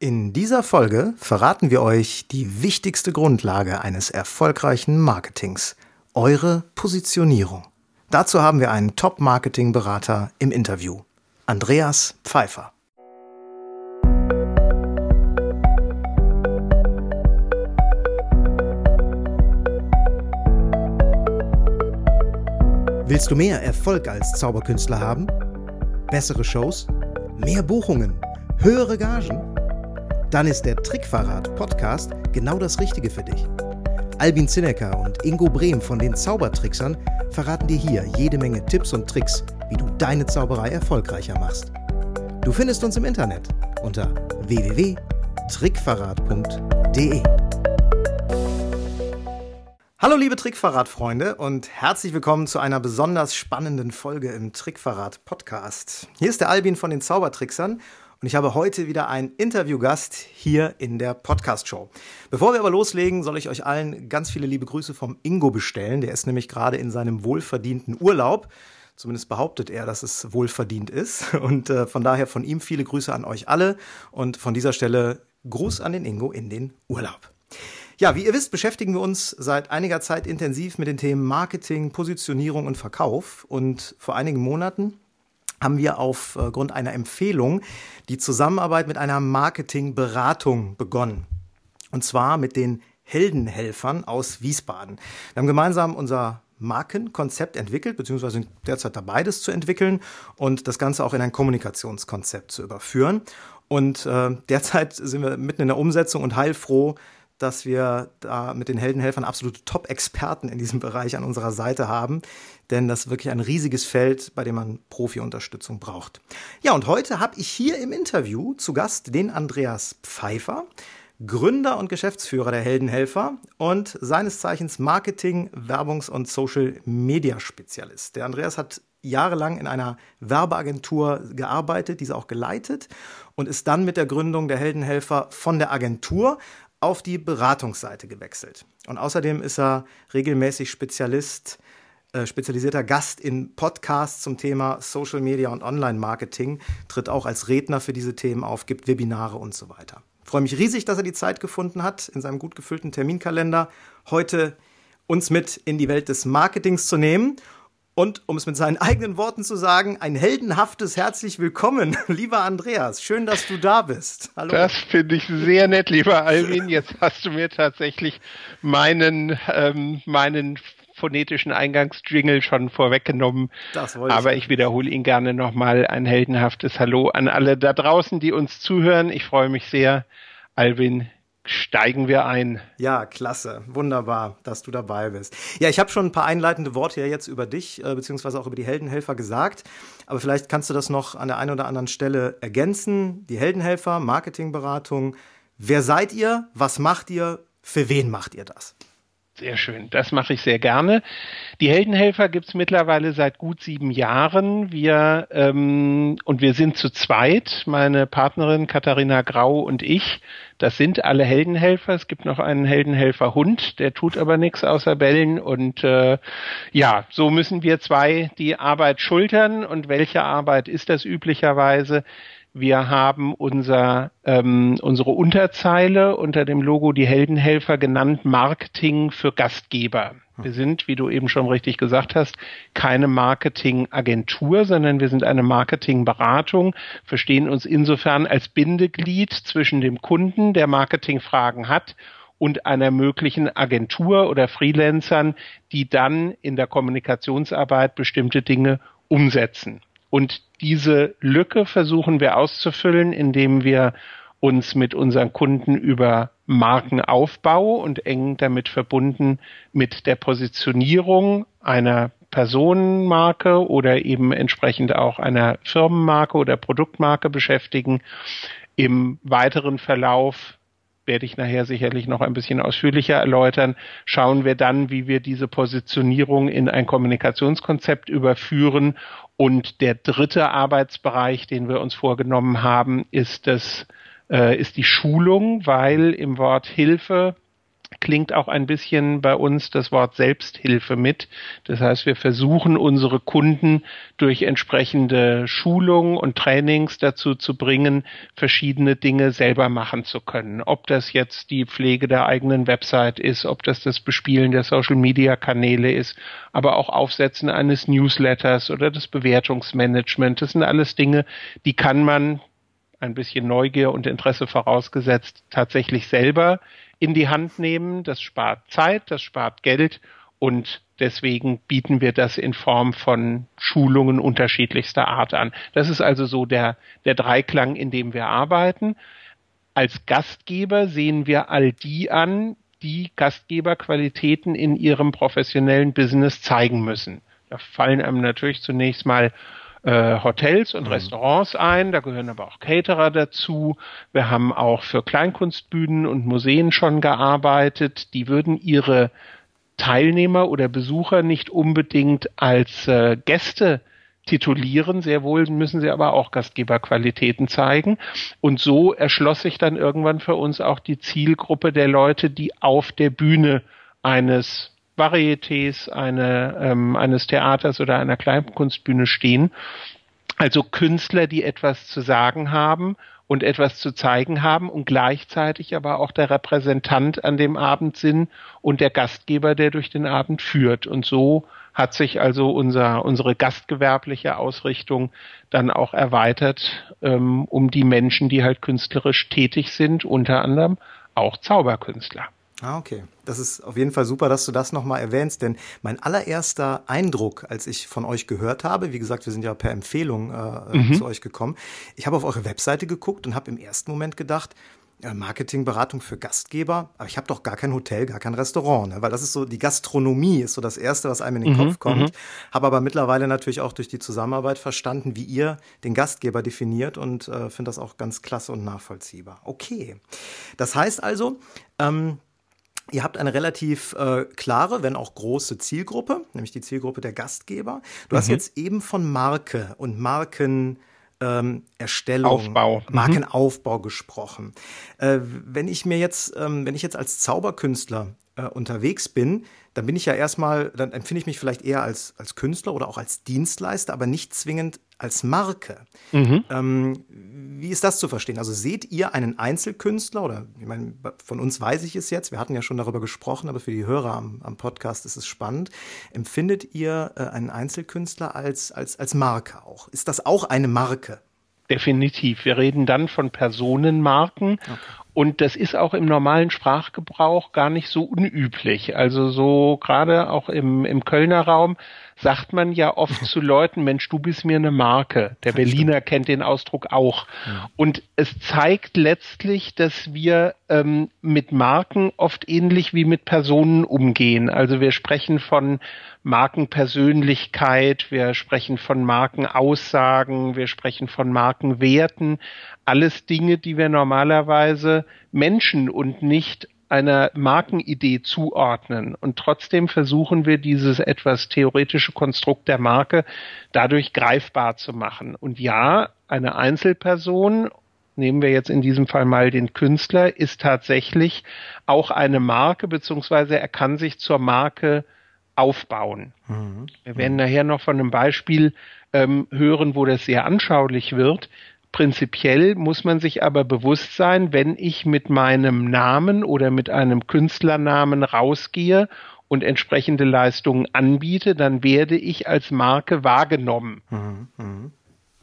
In dieser Folge verraten wir euch die wichtigste Grundlage eines erfolgreichen Marketings, eure Positionierung. Dazu haben wir einen Top-Marketing-Berater im Interview, Andreas Pfeiffer. Willst du mehr Erfolg als Zauberkünstler haben? Bessere Shows? Mehr Buchungen? Höhere Gagen? Dann ist der Trickverrat Podcast genau das Richtige für dich. Albin Zinecker und Ingo Brehm von den Zaubertricksern verraten dir hier jede Menge Tipps und Tricks, wie du deine Zauberei erfolgreicher machst. Du findest uns im Internet unter www.trickverrat.de. Hallo liebe Trickverrat-Freunde und herzlich willkommen zu einer besonders spannenden Folge im Trickverrat-Podcast. Hier ist der Albin von den Zaubertricksern und ich habe heute wieder einen Interviewgast hier in der Podcast-Show. Bevor wir aber loslegen, soll ich euch allen ganz viele liebe Grüße vom Ingo bestellen. Der ist nämlich gerade in seinem wohlverdienten Urlaub. Zumindest behauptet er, dass es wohlverdient ist. Und äh, von daher von ihm viele Grüße an euch alle. Und von dieser Stelle Gruß an den Ingo in den Urlaub. Ja, wie ihr wisst, beschäftigen wir uns seit einiger Zeit intensiv mit den Themen Marketing, Positionierung und Verkauf. Und vor einigen Monaten haben wir aufgrund einer Empfehlung die Zusammenarbeit mit einer Marketingberatung begonnen. Und zwar mit den Heldenhelfern aus Wiesbaden. Wir haben gemeinsam unser Markenkonzept entwickelt, beziehungsweise sind derzeit dabei, das zu entwickeln und das Ganze auch in ein Kommunikationskonzept zu überführen. Und äh, derzeit sind wir mitten in der Umsetzung und heilfroh, dass wir da mit den Heldenhelfern absolute Top-Experten in diesem Bereich an unserer Seite haben, denn das ist wirklich ein riesiges Feld, bei dem man Profi-Unterstützung braucht. Ja, und heute habe ich hier im Interview zu Gast den Andreas Pfeiffer, Gründer und Geschäftsführer der Heldenhelfer und seines Zeichens Marketing, Werbungs- und Social-Media-Spezialist. Der Andreas hat jahrelang in einer Werbeagentur gearbeitet, diese auch geleitet und ist dann mit der Gründung der Heldenhelfer von der Agentur auf die Beratungsseite gewechselt. Und außerdem ist er regelmäßig Spezialist, äh, spezialisierter Gast in Podcasts zum Thema Social Media und Online-Marketing, tritt auch als Redner für diese Themen auf, gibt Webinare und so weiter. Ich freue mich riesig, dass er die Zeit gefunden hat, in seinem gut gefüllten Terminkalender heute uns mit in die Welt des Marketings zu nehmen und um es mit seinen eigenen Worten zu sagen, ein heldenhaftes herzlich willkommen, lieber Andreas. Schön, dass du da bist. Hallo. Das finde ich sehr nett, lieber Alvin. Jetzt hast du mir tatsächlich meinen, ähm, meinen phonetischen Eingangsjingle schon vorweggenommen. Das wollte Aber ich, ich wiederhole ihn gerne nochmal. Ein heldenhaftes Hallo an alle da draußen, die uns zuhören. Ich freue mich sehr. Alvin, steigen wir ein. Ja, klasse. Wunderbar, dass du dabei bist. Ja, ich habe schon ein paar einleitende Worte ja jetzt über dich, äh, beziehungsweise auch über die Heldenhelfer gesagt. Aber vielleicht kannst du das noch an der einen oder anderen Stelle ergänzen. Die Heldenhelfer, Marketingberatung. Wer seid ihr? Was macht ihr? Für wen macht ihr das? Sehr schön, das mache ich sehr gerne. Die Heldenhelfer gibt's mittlerweile seit gut sieben Jahren. Wir ähm, und wir sind zu zweit, meine Partnerin Katharina Grau und ich. Das sind alle Heldenhelfer. Es gibt noch einen Heldenhelfer-Hund, der tut aber nichts außer bellen. Und äh, ja, so müssen wir zwei die Arbeit schultern. Und welche Arbeit ist das üblicherweise? Wir haben unser, ähm, unsere Unterzeile unter dem Logo Die Heldenhelfer genannt Marketing für Gastgeber. Wir sind, wie du eben schon richtig gesagt hast, keine Marketingagentur, sondern wir sind eine Marketingberatung, verstehen uns insofern als Bindeglied zwischen dem Kunden, der Marketingfragen hat, und einer möglichen Agentur oder Freelancern, die dann in der Kommunikationsarbeit bestimmte Dinge umsetzen. Und diese Lücke versuchen wir auszufüllen, indem wir uns mit unseren Kunden über Markenaufbau und eng damit verbunden mit der Positionierung einer Personenmarke oder eben entsprechend auch einer Firmenmarke oder Produktmarke beschäftigen. Im weiteren Verlauf werde ich nachher sicherlich noch ein bisschen ausführlicher erläutern, schauen wir dann, wie wir diese Positionierung in ein Kommunikationskonzept überführen. Und der dritte Arbeitsbereich, den wir uns vorgenommen haben, ist das, äh, ist die Schulung, weil im Wort Hilfe klingt auch ein bisschen bei uns das Wort Selbsthilfe mit. Das heißt, wir versuchen unsere Kunden durch entsprechende Schulungen und Trainings dazu zu bringen, verschiedene Dinge selber machen zu können. Ob das jetzt die Pflege der eigenen Website ist, ob das das Bespielen der Social Media Kanäle ist, aber auch Aufsetzen eines Newsletters oder das Bewertungsmanagement. Das sind alles Dinge, die kann man ein bisschen Neugier und Interesse vorausgesetzt, tatsächlich selber in die Hand nehmen. Das spart Zeit, das spart Geld und deswegen bieten wir das in Form von Schulungen unterschiedlichster Art an. Das ist also so der, der Dreiklang, in dem wir arbeiten. Als Gastgeber sehen wir all die an, die Gastgeberqualitäten in ihrem professionellen Business zeigen müssen. Da fallen einem natürlich zunächst mal äh, Hotels und mhm. Restaurants ein, da gehören aber auch Caterer dazu. Wir haben auch für Kleinkunstbühnen und Museen schon gearbeitet. Die würden ihre Teilnehmer oder Besucher nicht unbedingt als äh, Gäste titulieren, sehr wohl müssen sie aber auch Gastgeberqualitäten zeigen. Und so erschloss sich dann irgendwann für uns auch die Zielgruppe der Leute, die auf der Bühne eines Varietés, eine, ähm, eines Theaters oder einer Kleinkunstbühne stehen. Also Künstler, die etwas zu sagen haben und etwas zu zeigen haben und gleichzeitig aber auch der Repräsentant an dem Abend sind und der Gastgeber, der durch den Abend führt. Und so hat sich also unser, unsere gastgewerbliche Ausrichtung dann auch erweitert ähm, um die Menschen, die halt künstlerisch tätig sind, unter anderem auch Zauberkünstler. Ah, okay. Das ist auf jeden Fall super, dass du das nochmal erwähnst, denn mein allererster Eindruck, als ich von euch gehört habe, wie gesagt, wir sind ja per Empfehlung äh, mhm. zu euch gekommen, ich habe auf eure Webseite geguckt und habe im ersten Moment gedacht, Marketingberatung für Gastgeber, aber ich habe doch gar kein Hotel, gar kein Restaurant, ne? weil das ist so, die Gastronomie ist so das Erste, was einem in den mhm, Kopf kommt. Mhm. Habe aber mittlerweile natürlich auch durch die Zusammenarbeit verstanden, wie ihr den Gastgeber definiert und äh, finde das auch ganz klasse und nachvollziehbar. Okay, das heißt also, ähm, Ihr habt eine relativ äh, klare, wenn auch große Zielgruppe, nämlich die Zielgruppe der Gastgeber. Du mhm. hast jetzt eben von Marke und Markenerstellung, ähm, Aufbau. Mhm. Markenaufbau mhm. gesprochen. Äh, wenn ich mir jetzt, ähm, wenn ich jetzt als Zauberkünstler äh, unterwegs bin, dann bin ich ja erstmal, dann empfinde ich mich vielleicht eher als, als Künstler oder auch als Dienstleister, aber nicht zwingend als Marke. Mhm. Ähm, wie ist das zu verstehen? Also seht ihr einen Einzelkünstler oder ich meine, von uns weiß ich es jetzt, wir hatten ja schon darüber gesprochen, aber für die Hörer am, am Podcast ist es spannend. Empfindet ihr äh, einen Einzelkünstler als, als, als Marke auch? Ist das auch eine Marke? Definitiv. Wir reden dann von Personenmarken okay. Und das ist auch im normalen Sprachgebrauch gar nicht so unüblich. Also so gerade auch im, im Kölner Raum sagt man ja oft zu Leuten, Mensch, du bist mir eine Marke. Der Berliner kennt den Ausdruck auch. Ja. Und es zeigt letztlich, dass wir ähm, mit Marken oft ähnlich wie mit Personen umgehen. Also wir sprechen von Markenpersönlichkeit, wir sprechen von Markenaussagen, wir sprechen von Markenwerten. Alles Dinge, die wir normalerweise Menschen und nicht einer Markenidee zuordnen. Und trotzdem versuchen wir dieses etwas theoretische Konstrukt der Marke dadurch greifbar zu machen. Und ja, eine Einzelperson, nehmen wir jetzt in diesem Fall mal den Künstler, ist tatsächlich auch eine Marke, beziehungsweise er kann sich zur Marke aufbauen. Mhm. Wir werden nachher noch von einem Beispiel ähm, hören, wo das sehr anschaulich wird. Prinzipiell muss man sich aber bewusst sein, wenn ich mit meinem Namen oder mit einem Künstlernamen rausgehe und entsprechende Leistungen anbiete, dann werde ich als Marke wahrgenommen. Mhm, mh, mh.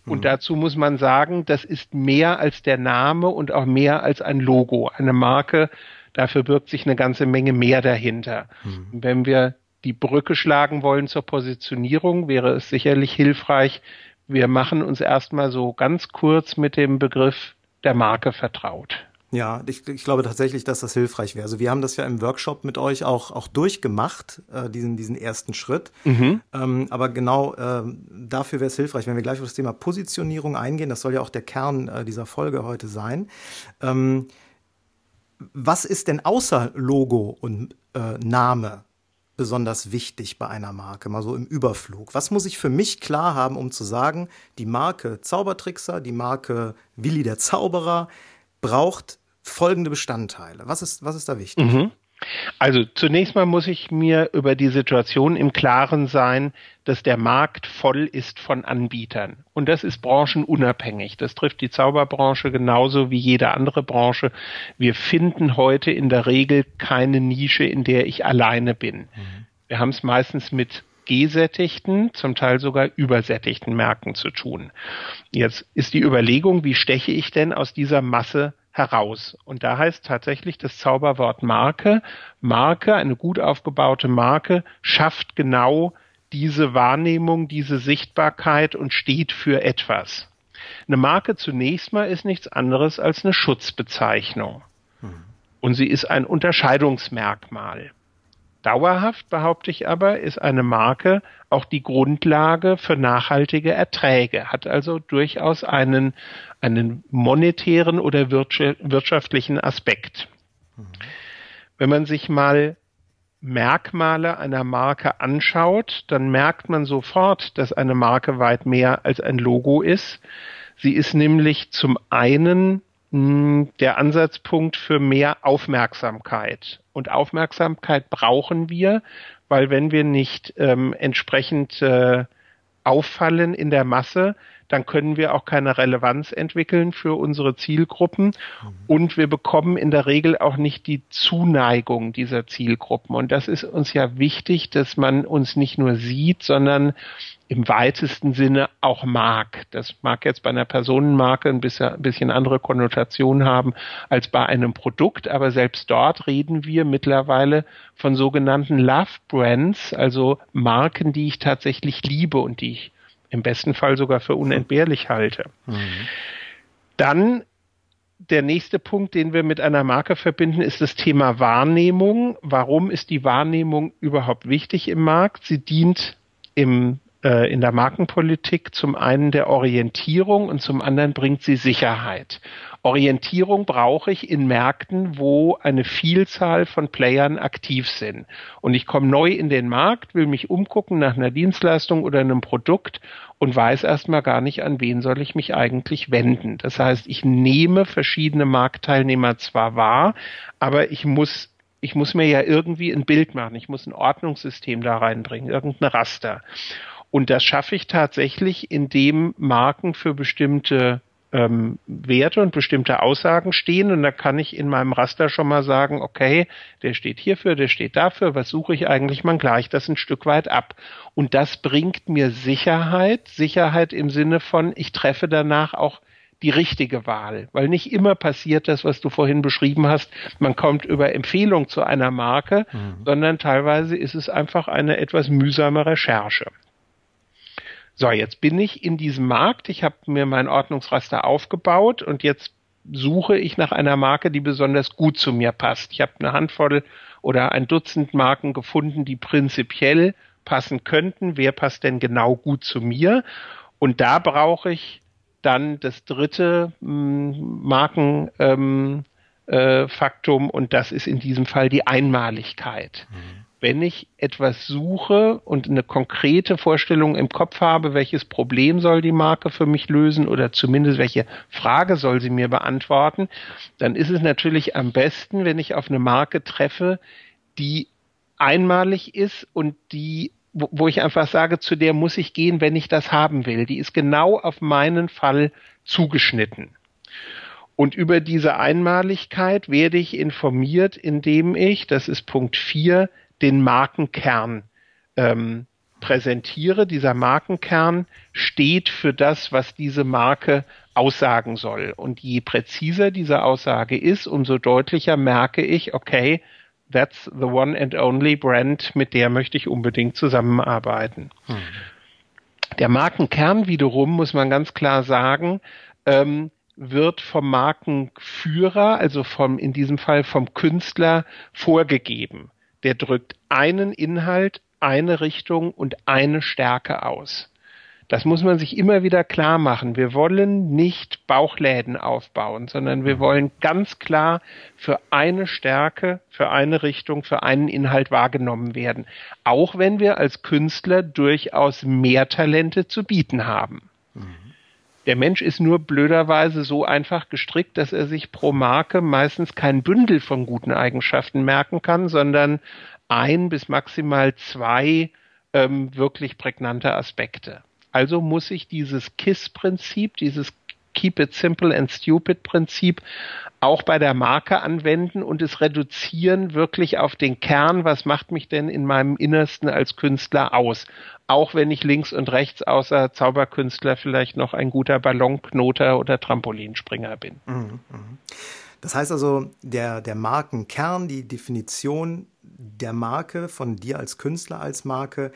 Und dazu muss man sagen, das ist mehr als der Name und auch mehr als ein Logo. Eine Marke, dafür birgt sich eine ganze Menge mehr dahinter. Mhm. Wenn wir die Brücke schlagen wollen zur Positionierung, wäre es sicherlich hilfreich, wir machen uns erstmal so ganz kurz mit dem Begriff der Marke vertraut. Ja, ich, ich glaube tatsächlich, dass das hilfreich wäre. Also wir haben das ja im Workshop mit euch auch, auch durchgemacht, äh, diesen, diesen ersten Schritt. Mhm. Ähm, aber genau äh, dafür wäre es hilfreich, wenn wir gleich auf das Thema Positionierung eingehen. Das soll ja auch der Kern äh, dieser Folge heute sein. Ähm, was ist denn außer Logo und äh, Name besonders wichtig bei einer Marke, mal so im Überflug? Was muss ich für mich klar haben, um zu sagen, die Marke Zaubertrickser, die Marke Willi der Zauberer braucht folgende Bestandteile? Was ist, was ist da wichtig? Mhm. Also zunächst mal muss ich mir über die Situation im Klaren sein, dass der Markt voll ist von Anbietern. Und das ist branchenunabhängig. Das trifft die Zauberbranche genauso wie jede andere Branche. Wir finden heute in der Regel keine Nische, in der ich alleine bin. Mhm. Wir haben es meistens mit gesättigten, zum Teil sogar übersättigten Märkten zu tun. Jetzt ist die Überlegung, wie steche ich denn aus dieser Masse heraus. Und da heißt tatsächlich das Zauberwort Marke. Marke, eine gut aufgebaute Marke, schafft genau diese Wahrnehmung, diese Sichtbarkeit und steht für etwas. Eine Marke zunächst mal ist nichts anderes als eine Schutzbezeichnung. Mhm. Und sie ist ein Unterscheidungsmerkmal. Dauerhaft, behaupte ich aber, ist eine Marke auch die Grundlage für nachhaltige Erträge, hat also durchaus einen, einen monetären oder wirtschaftlichen Aspekt. Mhm. Wenn man sich mal Merkmale einer Marke anschaut, dann merkt man sofort, dass eine Marke weit mehr als ein Logo ist. Sie ist nämlich zum einen hm, der Ansatzpunkt für mehr Aufmerksamkeit. Und Aufmerksamkeit brauchen wir, weil wenn wir nicht ähm, entsprechend äh, auffallen in der Masse, dann können wir auch keine Relevanz entwickeln für unsere Zielgruppen mhm. und wir bekommen in der Regel auch nicht die Zuneigung dieser Zielgruppen. Und das ist uns ja wichtig, dass man uns nicht nur sieht, sondern im weitesten Sinne auch mag. Das mag jetzt bei einer Personenmarke ein bisschen, ein bisschen andere Konnotationen haben als bei einem Produkt, aber selbst dort reden wir mittlerweile von sogenannten Love Brands, also Marken, die ich tatsächlich liebe und die ich im besten Fall sogar für unentbehrlich halte. Mhm. Dann der nächste Punkt, den wir mit einer Marke verbinden, ist das Thema Wahrnehmung. Warum ist die Wahrnehmung überhaupt wichtig im Markt? Sie dient im äh, in der Markenpolitik zum einen der Orientierung und zum anderen bringt sie Sicherheit. Orientierung brauche ich in Märkten, wo eine Vielzahl von Playern aktiv sind. Und ich komme neu in den Markt, will mich umgucken nach einer Dienstleistung oder einem Produkt und weiß erstmal gar nicht, an wen soll ich mich eigentlich wenden. Das heißt, ich nehme verschiedene Marktteilnehmer zwar wahr, aber ich muss ich muss mir ja irgendwie ein Bild machen, ich muss ein Ordnungssystem da reinbringen, irgendein Raster. Und das schaffe ich tatsächlich, indem Marken für bestimmte ähm, Werte und bestimmte Aussagen stehen. Und da kann ich in meinem Raster schon mal sagen, okay, der steht hierfür, der steht dafür, was suche ich eigentlich? Man gleicht das ein Stück weit ab. Und das bringt mir Sicherheit, Sicherheit im Sinne von, ich treffe danach auch die richtige Wahl, weil nicht immer passiert das, was du vorhin beschrieben hast. Man kommt über Empfehlung zu einer Marke, mhm. sondern teilweise ist es einfach eine etwas mühsame Recherche. So, jetzt bin ich in diesem Markt, ich habe mir mein Ordnungsraster aufgebaut und jetzt suche ich nach einer Marke, die besonders gut zu mir passt. Ich habe eine Handvoll oder ein Dutzend Marken gefunden, die prinzipiell passen könnten. Wer passt denn genau gut zu mir? Und da brauche ich dann das dritte hm, Markenfaktum ähm, äh, und das ist in diesem Fall die Einmaligkeit. Mhm wenn ich etwas suche und eine konkrete Vorstellung im Kopf habe, welches Problem soll die Marke für mich lösen oder zumindest welche Frage soll sie mir beantworten, dann ist es natürlich am besten, wenn ich auf eine Marke treffe, die einmalig ist und die wo ich einfach sage, zu der muss ich gehen, wenn ich das haben will. Die ist genau auf meinen Fall zugeschnitten. Und über diese Einmaligkeit werde ich informiert, indem ich, das ist Punkt 4, den Markenkern ähm, präsentiere. Dieser Markenkern steht für das, was diese Marke aussagen soll. Und je präziser diese Aussage ist, umso deutlicher merke ich, okay, that's the one and only brand, mit der möchte ich unbedingt zusammenarbeiten. Hm. Der Markenkern wiederum, muss man ganz klar sagen, ähm, wird vom Markenführer, also vom, in diesem Fall vom Künstler vorgegeben der drückt einen Inhalt, eine Richtung und eine Stärke aus. Das muss man sich immer wieder klar machen. Wir wollen nicht Bauchläden aufbauen, sondern wir wollen ganz klar für eine Stärke, für eine Richtung, für einen Inhalt wahrgenommen werden. Auch wenn wir als Künstler durchaus mehr Talente zu bieten haben. Mhm. Der Mensch ist nur blöderweise so einfach gestrickt, dass er sich pro Marke meistens kein Bündel von guten Eigenschaften merken kann, sondern ein bis maximal zwei ähm, wirklich prägnante Aspekte. Also muss ich dieses KISS-Prinzip, dieses Keep it simple and stupid Prinzip auch bei der Marke anwenden und es reduzieren wirklich auf den Kern, was macht mich denn in meinem Innersten als Künstler aus? Auch wenn ich links und rechts außer Zauberkünstler vielleicht noch ein guter Ballonknoter oder Trampolinspringer bin. Mhm, mhm. Das heißt also, der, der Markenkern, die Definition der Marke von dir als Künstler als Marke,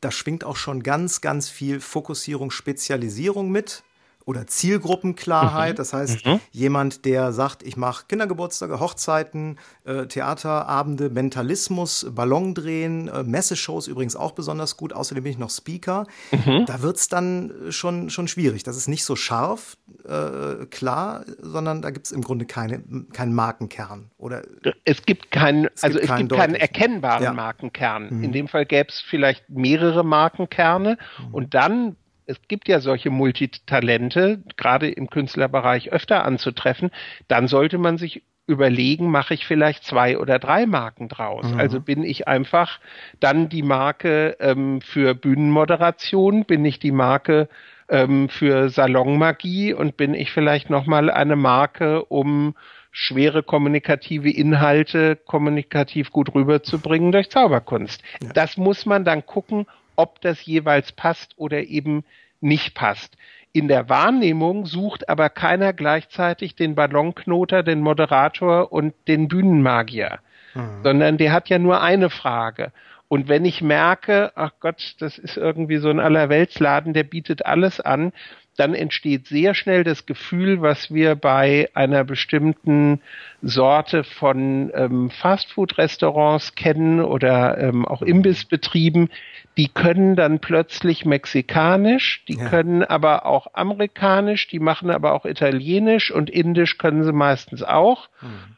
da schwingt auch schon ganz, ganz viel Fokussierung, Spezialisierung mit oder Zielgruppenklarheit. Mhm. Das heißt, mhm. jemand, der sagt, ich mache Kindergeburtstage, Hochzeiten, äh, Theaterabende, Mentalismus, Ballondrehen, äh, Messeshows übrigens auch besonders gut. Außerdem bin ich noch Speaker. Mhm. Da wird's dann schon, schon schwierig. Das ist nicht so scharf, äh, klar, sondern da gibt's im Grunde keine, keinen Markenkern. Oder es gibt keinen, es also gibt es gibt keinen erkennbaren ja. Markenkern. Mhm. In dem Fall gäbe es vielleicht mehrere Markenkerne mhm. und dann es gibt ja solche Multitalente, gerade im Künstlerbereich öfter anzutreffen, dann sollte man sich überlegen, mache ich vielleicht zwei oder drei Marken draus. Mhm. Also bin ich einfach dann die Marke ähm, für Bühnenmoderation, bin ich die Marke ähm, für Salonmagie und bin ich vielleicht nochmal eine Marke, um schwere kommunikative Inhalte kommunikativ gut rüberzubringen durch Zauberkunst. Ja. Das muss man dann gucken, ob das jeweils passt oder eben nicht passt. In der Wahrnehmung sucht aber keiner gleichzeitig den Ballonknoter, den Moderator und den Bühnenmagier, mhm. sondern der hat ja nur eine Frage. Und wenn ich merke, ach Gott, das ist irgendwie so ein Allerweltsladen, der bietet alles an, dann entsteht sehr schnell das Gefühl, was wir bei einer bestimmten Sorte von ähm, Fastfood-Restaurants kennen oder ähm, auch Imbissbetrieben, die können dann plötzlich mexikanisch, die ja. können aber auch amerikanisch, die machen aber auch italienisch und indisch können sie meistens auch. Mhm.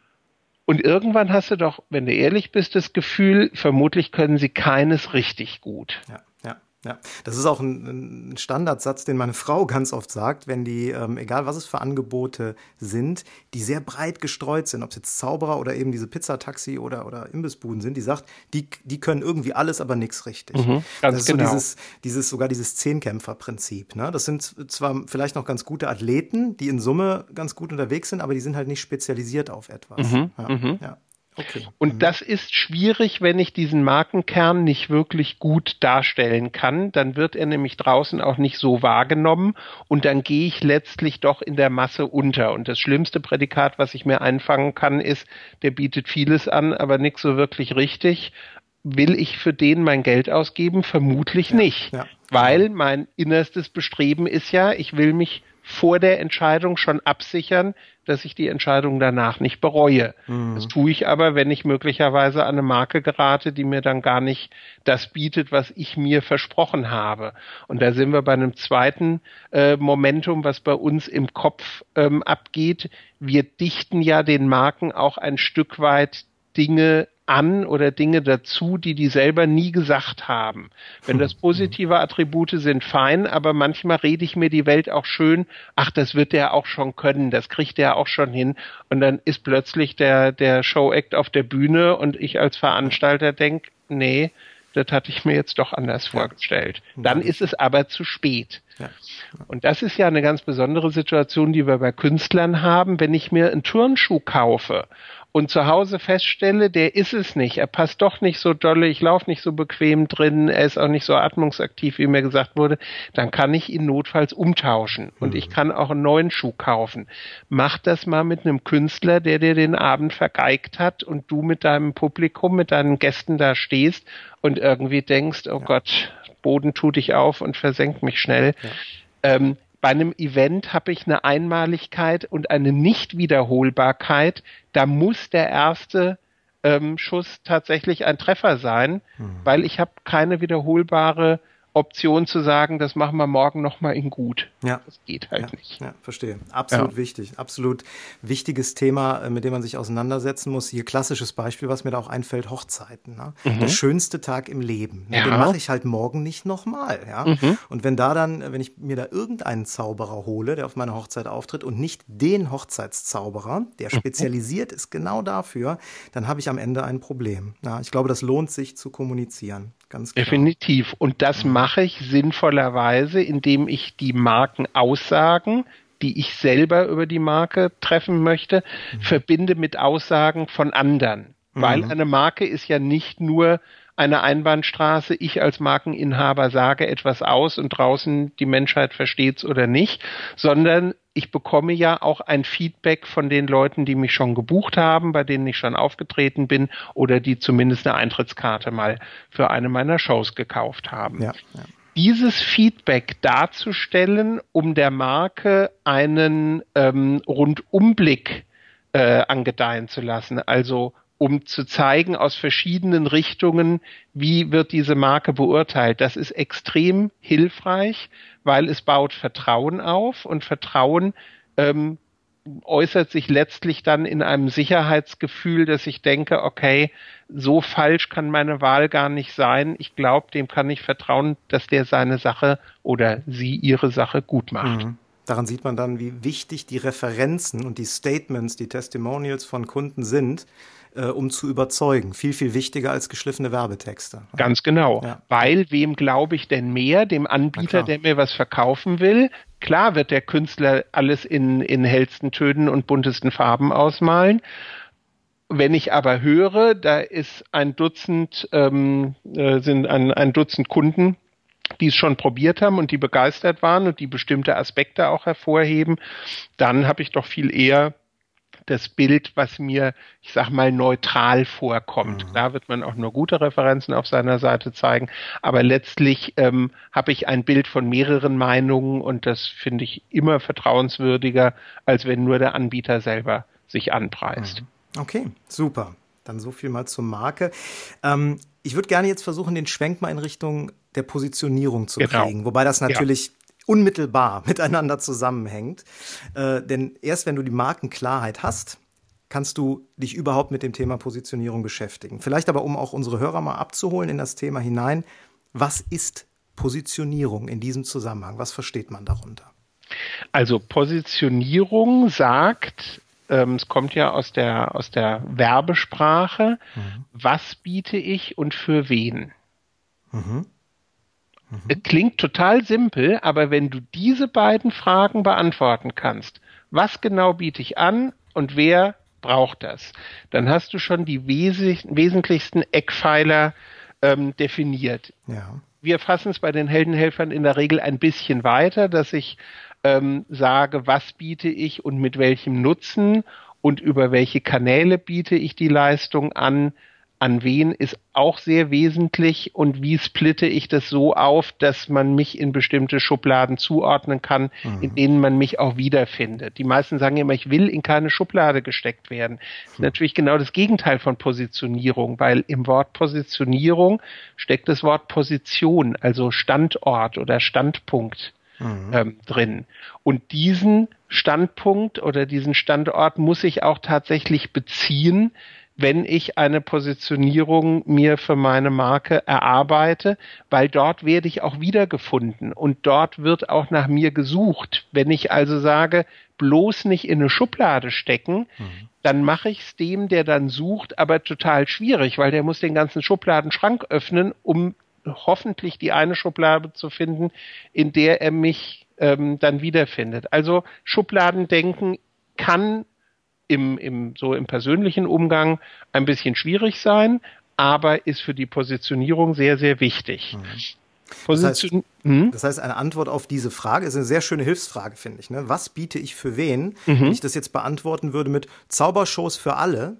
Und irgendwann hast du doch, wenn du ehrlich bist, das Gefühl, vermutlich können sie keines richtig gut. Ja. Ja, das ist auch ein, ein, Standardsatz, den meine Frau ganz oft sagt, wenn die, ähm, egal was es für Angebote sind, die sehr breit gestreut sind, ob es jetzt Zauberer oder eben diese Pizzataxi oder, oder Imbissbuden sind, die sagt, die, die können irgendwie alles, aber nichts richtig. Mhm, das ist genau. so dieses, dieses, sogar dieses Zehnkämpferprinzip. Ne? Das sind zwar vielleicht noch ganz gute Athleten, die in Summe ganz gut unterwegs sind, aber die sind halt nicht spezialisiert auf etwas. Mhm, ja, mhm. ja. Okay. Und mhm. das ist schwierig, wenn ich diesen Markenkern nicht wirklich gut darstellen kann. Dann wird er nämlich draußen auch nicht so wahrgenommen und dann gehe ich letztlich doch in der Masse unter. Und das schlimmste Prädikat, was ich mir einfangen kann, ist, der bietet vieles an, aber nichts so wirklich richtig. Will ich für den mein Geld ausgeben? Vermutlich ja, nicht. Ja. Weil mein innerstes Bestreben ist ja, ich will mich vor der Entscheidung schon absichern, dass ich die Entscheidung danach nicht bereue. Mhm. Das tue ich aber, wenn ich möglicherweise an eine Marke gerate, die mir dann gar nicht das bietet, was ich mir versprochen habe. Und da sind wir bei einem zweiten äh, Momentum, was bei uns im Kopf ähm, abgeht. Wir dichten ja den Marken auch ein Stück weit Dinge an oder Dinge dazu, die die selber nie gesagt haben. Wenn das positive Attribute sind, fein, aber manchmal rede ich mir die Welt auch schön, ach, das wird der auch schon können, das kriegt der auch schon hin. Und dann ist plötzlich der, der Show-Act auf der Bühne und ich als Veranstalter denke, nee, das hatte ich mir jetzt doch anders vorgestellt. Dann ist es aber zu spät. Ja. Und das ist ja eine ganz besondere Situation, die wir bei Künstlern haben. Wenn ich mir einen Turnschuh kaufe und zu Hause feststelle, der ist es nicht. Er passt doch nicht so dolle, ich laufe nicht so bequem drin, er ist auch nicht so atmungsaktiv, wie mir gesagt wurde, dann kann ich ihn notfalls umtauschen und mhm. ich kann auch einen neuen Schuh kaufen. Mach das mal mit einem Künstler, der dir den Abend vergeigt hat und du mit deinem Publikum, mit deinen Gästen da stehst und irgendwie denkst, oh ja. Gott, Boden tut dich auf und versenkt mich schnell. Ja. Ähm, bei einem Event habe ich eine Einmaligkeit und eine Nichtwiederholbarkeit. Da muss der erste ähm, Schuss tatsächlich ein Treffer sein, mhm. weil ich habe keine wiederholbare Option zu sagen, das machen wir morgen nochmal in gut. Ja. Das geht halt ja, nicht. Ja, verstehe. Absolut ja. wichtig. Absolut wichtiges Thema, äh, mit dem man sich auseinandersetzen muss. Hier klassisches Beispiel, was mir da auch einfällt, Hochzeiten. Ne? Mhm. Der schönste Tag im Leben. Ne? Ja. Den mache ich halt morgen nicht nochmal. Ja? Mhm. Und wenn da dann, wenn ich mir da irgendeinen Zauberer hole, der auf meiner Hochzeit auftritt und nicht den Hochzeitszauberer, der mhm. spezialisiert ist genau dafür, dann habe ich am Ende ein Problem. Ja, ich glaube, das lohnt sich zu kommunizieren. Ganz klar. Definitiv. Und das mhm. mache ich sinnvollerweise, indem ich die Markenaussagen, die ich selber über die Marke treffen möchte, mhm. verbinde mit Aussagen von anderen. Mhm. Weil eine Marke ist ja nicht nur eine Einbahnstraße, ich als Markeninhaber sage etwas aus und draußen die Menschheit versteht's oder nicht, sondern ich bekomme ja auch ein Feedback von den Leuten, die mich schon gebucht haben, bei denen ich schon aufgetreten bin oder die zumindest eine Eintrittskarte mal für eine meiner Shows gekauft haben. Ja, ja. Dieses Feedback darzustellen, um der Marke einen ähm, Rundumblick äh, angedeihen zu lassen, also um zu zeigen aus verschiedenen Richtungen, wie wird diese Marke beurteilt. Das ist extrem hilfreich, weil es baut Vertrauen auf und Vertrauen ähm, äußert sich letztlich dann in einem Sicherheitsgefühl, dass ich denke, okay, so falsch kann meine Wahl gar nicht sein. Ich glaube, dem kann ich vertrauen, dass der seine Sache oder sie ihre Sache gut macht. Mhm. Daran sieht man dann, wie wichtig die Referenzen und die Statements, die Testimonials von Kunden sind, äh, um zu überzeugen. Viel, viel wichtiger als geschliffene Werbetexte. Ganz genau. Ja. Weil wem glaube ich denn mehr? Dem Anbieter, der mir was verkaufen will? Klar wird der Künstler alles in, in hellsten Tönen und buntesten Farben ausmalen. Wenn ich aber höre, da ist ein Dutzend, ähm, äh, sind ein, ein Dutzend Kunden, die es schon probiert haben und die begeistert waren und die bestimmte Aspekte auch hervorheben, dann habe ich doch viel eher das Bild, was mir, ich sag mal, neutral vorkommt. Mhm. Da wird man auch nur gute Referenzen auf seiner Seite zeigen, aber letztlich ähm, habe ich ein Bild von mehreren Meinungen und das finde ich immer vertrauenswürdiger, als wenn nur der Anbieter selber sich anpreist. Mhm. Okay, super. Dann so viel mal zur Marke. Ähm, ich würde gerne jetzt versuchen, den Schwenk mal in Richtung der Positionierung zu genau. kriegen, wobei das natürlich ja unmittelbar miteinander zusammenhängt. Äh, denn erst wenn du die Markenklarheit hast, kannst du dich überhaupt mit dem Thema Positionierung beschäftigen. Vielleicht aber, um auch unsere Hörer mal abzuholen in das Thema hinein, was ist Positionierung in diesem Zusammenhang? Was versteht man darunter? Also Positionierung sagt, ähm, es kommt ja aus der, aus der Werbesprache, mhm. was biete ich und für wen? Mhm. Mhm. Klingt total simpel, aber wenn du diese beiden Fragen beantworten kannst, was genau biete ich an und wer braucht das, dann hast du schon die wes wesentlichsten Eckpfeiler ähm, definiert. Ja. Wir fassen es bei den Heldenhelfern in der Regel ein bisschen weiter, dass ich ähm, sage, was biete ich und mit welchem Nutzen und über welche Kanäle biete ich die Leistung an, an wen ist auch sehr wesentlich und wie splitte ich das so auf, dass man mich in bestimmte Schubladen zuordnen kann, mhm. in denen man mich auch wiederfindet. Die meisten sagen immer, ich will in keine Schublade gesteckt werden. Das ist mhm. natürlich genau das Gegenteil von Positionierung, weil im Wort Positionierung steckt das Wort Position, also Standort oder Standpunkt. Mhm. Ähm, drin. Und diesen Standpunkt oder diesen Standort muss ich auch tatsächlich beziehen, wenn ich eine Positionierung mir für meine Marke erarbeite, weil dort werde ich auch wiedergefunden und dort wird auch nach mir gesucht. Wenn ich also sage, bloß nicht in eine Schublade stecken, mhm. dann mache ich es dem, der dann sucht, aber total schwierig, weil der muss den ganzen Schubladenschrank öffnen, um hoffentlich die eine Schublade zu finden, in der er mich ähm, dann wiederfindet. Also Schubladendenken kann im, im, so im persönlichen Umgang ein bisschen schwierig sein, aber ist für die Positionierung sehr, sehr wichtig. Mhm. Das heißt, hm? das heißt, eine Antwort auf diese Frage ist eine sehr schöne Hilfsfrage, finde ich. Ne? Was biete ich für wen? Mhm. Wenn ich das jetzt beantworten würde mit Zaubershows für alle,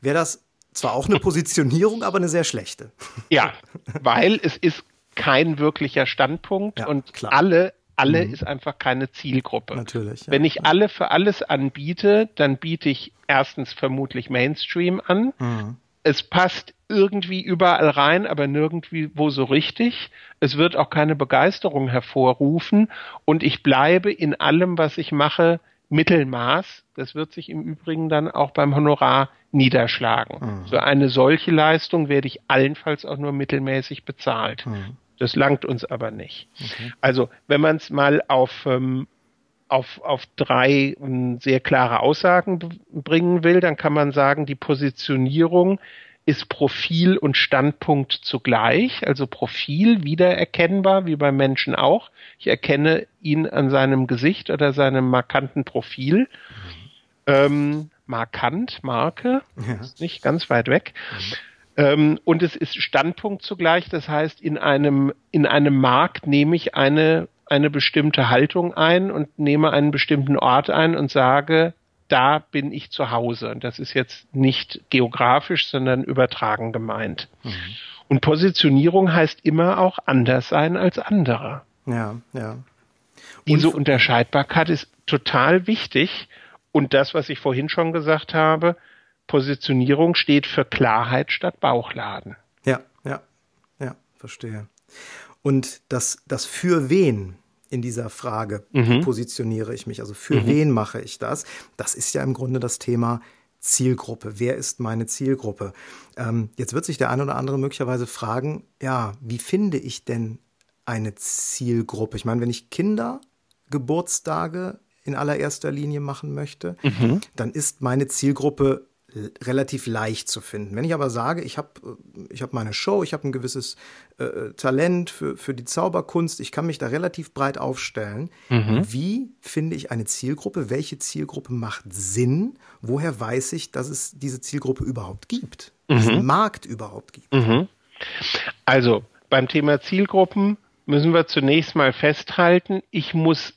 wäre das zwar auch eine Positionierung, aber eine sehr schlechte. Ja, weil es ist kein wirklicher Standpunkt ja, und klar. alle alle mhm. ist einfach keine Zielgruppe. Natürlich. Ja. Wenn ich alle für alles anbiete, dann biete ich erstens vermutlich Mainstream an. Mhm. es passt irgendwie überall rein, aber nirgendwo so richtig. Es wird auch keine Begeisterung hervorrufen und ich bleibe in allem, was ich mache, Mittelmaß. Das wird sich im Übrigen dann auch beim Honorar niederschlagen. Mhm. Für eine solche Leistung werde ich allenfalls auch nur mittelmäßig bezahlt. Mhm. Das langt uns aber nicht. Okay. Also wenn man es mal auf, ähm, auf, auf drei ähm, sehr klare Aussagen bringen will, dann kann man sagen, die Positionierung ist Profil und Standpunkt zugleich, also Profil wiedererkennbar, wie beim Menschen auch. Ich erkenne ihn an seinem Gesicht oder seinem markanten Profil. Mhm. Ähm, markant, Marke, ja. ist nicht ganz weit weg. Mhm. Ähm, und es ist Standpunkt zugleich, das heißt, in einem, in einem Markt nehme ich eine, eine bestimmte Haltung ein und nehme einen bestimmten Ort ein und sage, da bin ich zu Hause. Und das ist jetzt nicht geografisch, sondern übertragen gemeint. Mhm. Und Positionierung heißt immer auch anders sein als andere. Ja, ja. Diese Unterscheidbarkeit ist total wichtig. Und das, was ich vorhin schon gesagt habe, Positionierung steht für Klarheit statt Bauchladen. Ja, ja, ja, verstehe. Und das, das für wen in dieser Frage mhm. positioniere ich mich, also für mhm. wen mache ich das? Das ist ja im Grunde das Thema Zielgruppe. Wer ist meine Zielgruppe? Ähm, jetzt wird sich der eine oder andere möglicherweise fragen, ja, wie finde ich denn eine Zielgruppe? Ich meine, wenn ich Kindergeburtstage in allererster Linie machen möchte, mhm. dann ist meine Zielgruppe relativ leicht zu finden. Wenn ich aber sage, ich habe äh, ich hab meine Show, ich habe ein gewisses äh, Talent für, für die Zauberkunst, ich kann mich da relativ breit aufstellen, mhm. wie finde ich eine Zielgruppe? Welche Zielgruppe macht Sinn? Woher weiß ich, dass es diese Zielgruppe überhaupt gibt? Mhm. Diesen Markt überhaupt gibt? Mhm. Also beim Thema Zielgruppen müssen wir zunächst mal festhalten, ich muss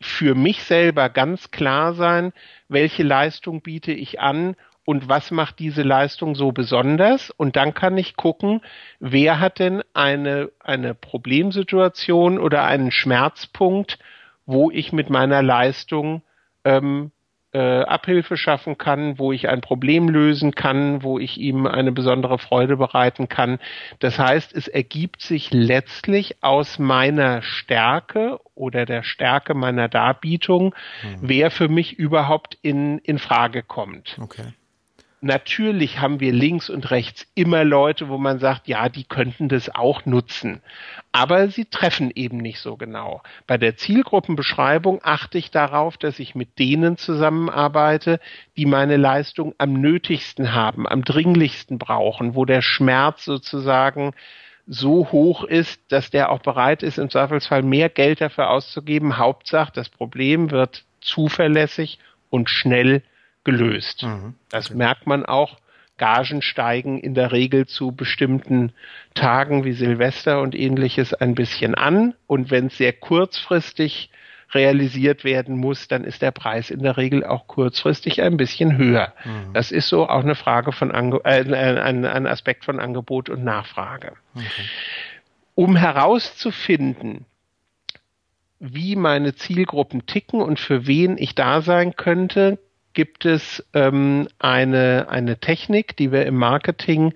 für mich selber ganz klar sein, welche Leistung biete ich an und was macht diese Leistung so besonders? Und dann kann ich gucken, wer hat denn eine, eine Problemsituation oder einen Schmerzpunkt, wo ich mit meiner Leistung ähm, äh, Abhilfe schaffen kann, wo ich ein Problem lösen kann, wo ich ihm eine besondere Freude bereiten kann. Das heißt, es ergibt sich letztlich aus meiner Stärke oder der Stärke meiner Darbietung, mhm. wer für mich überhaupt in, in Frage kommt. Okay natürlich haben wir links und rechts immer Leute, wo man sagt, ja, die könnten das auch nutzen. Aber sie treffen eben nicht so genau. Bei der Zielgruppenbeschreibung achte ich darauf, dass ich mit denen zusammenarbeite, die meine Leistung am nötigsten haben, am dringlichsten brauchen, wo der Schmerz sozusagen so hoch ist, dass der auch bereit ist, im Zweifelsfall mehr Geld dafür auszugeben. Hauptsache, das Problem wird zuverlässig und schnell gelöst. Mhm. Das merkt man auch. Gagen steigen in der Regel zu bestimmten Tagen wie Silvester und ähnliches ein bisschen an. Und wenn es sehr kurzfristig realisiert werden muss, dann ist der Preis in der Regel auch kurzfristig ein bisschen höher. Mhm. Das ist so auch eine Frage von Ange äh, ein, ein, Aspekt von Angebot und Nachfrage. Okay. Um herauszufinden, wie meine Zielgruppen ticken und für wen ich da sein könnte, gibt es ähm, eine, eine Technik, die wir im Marketing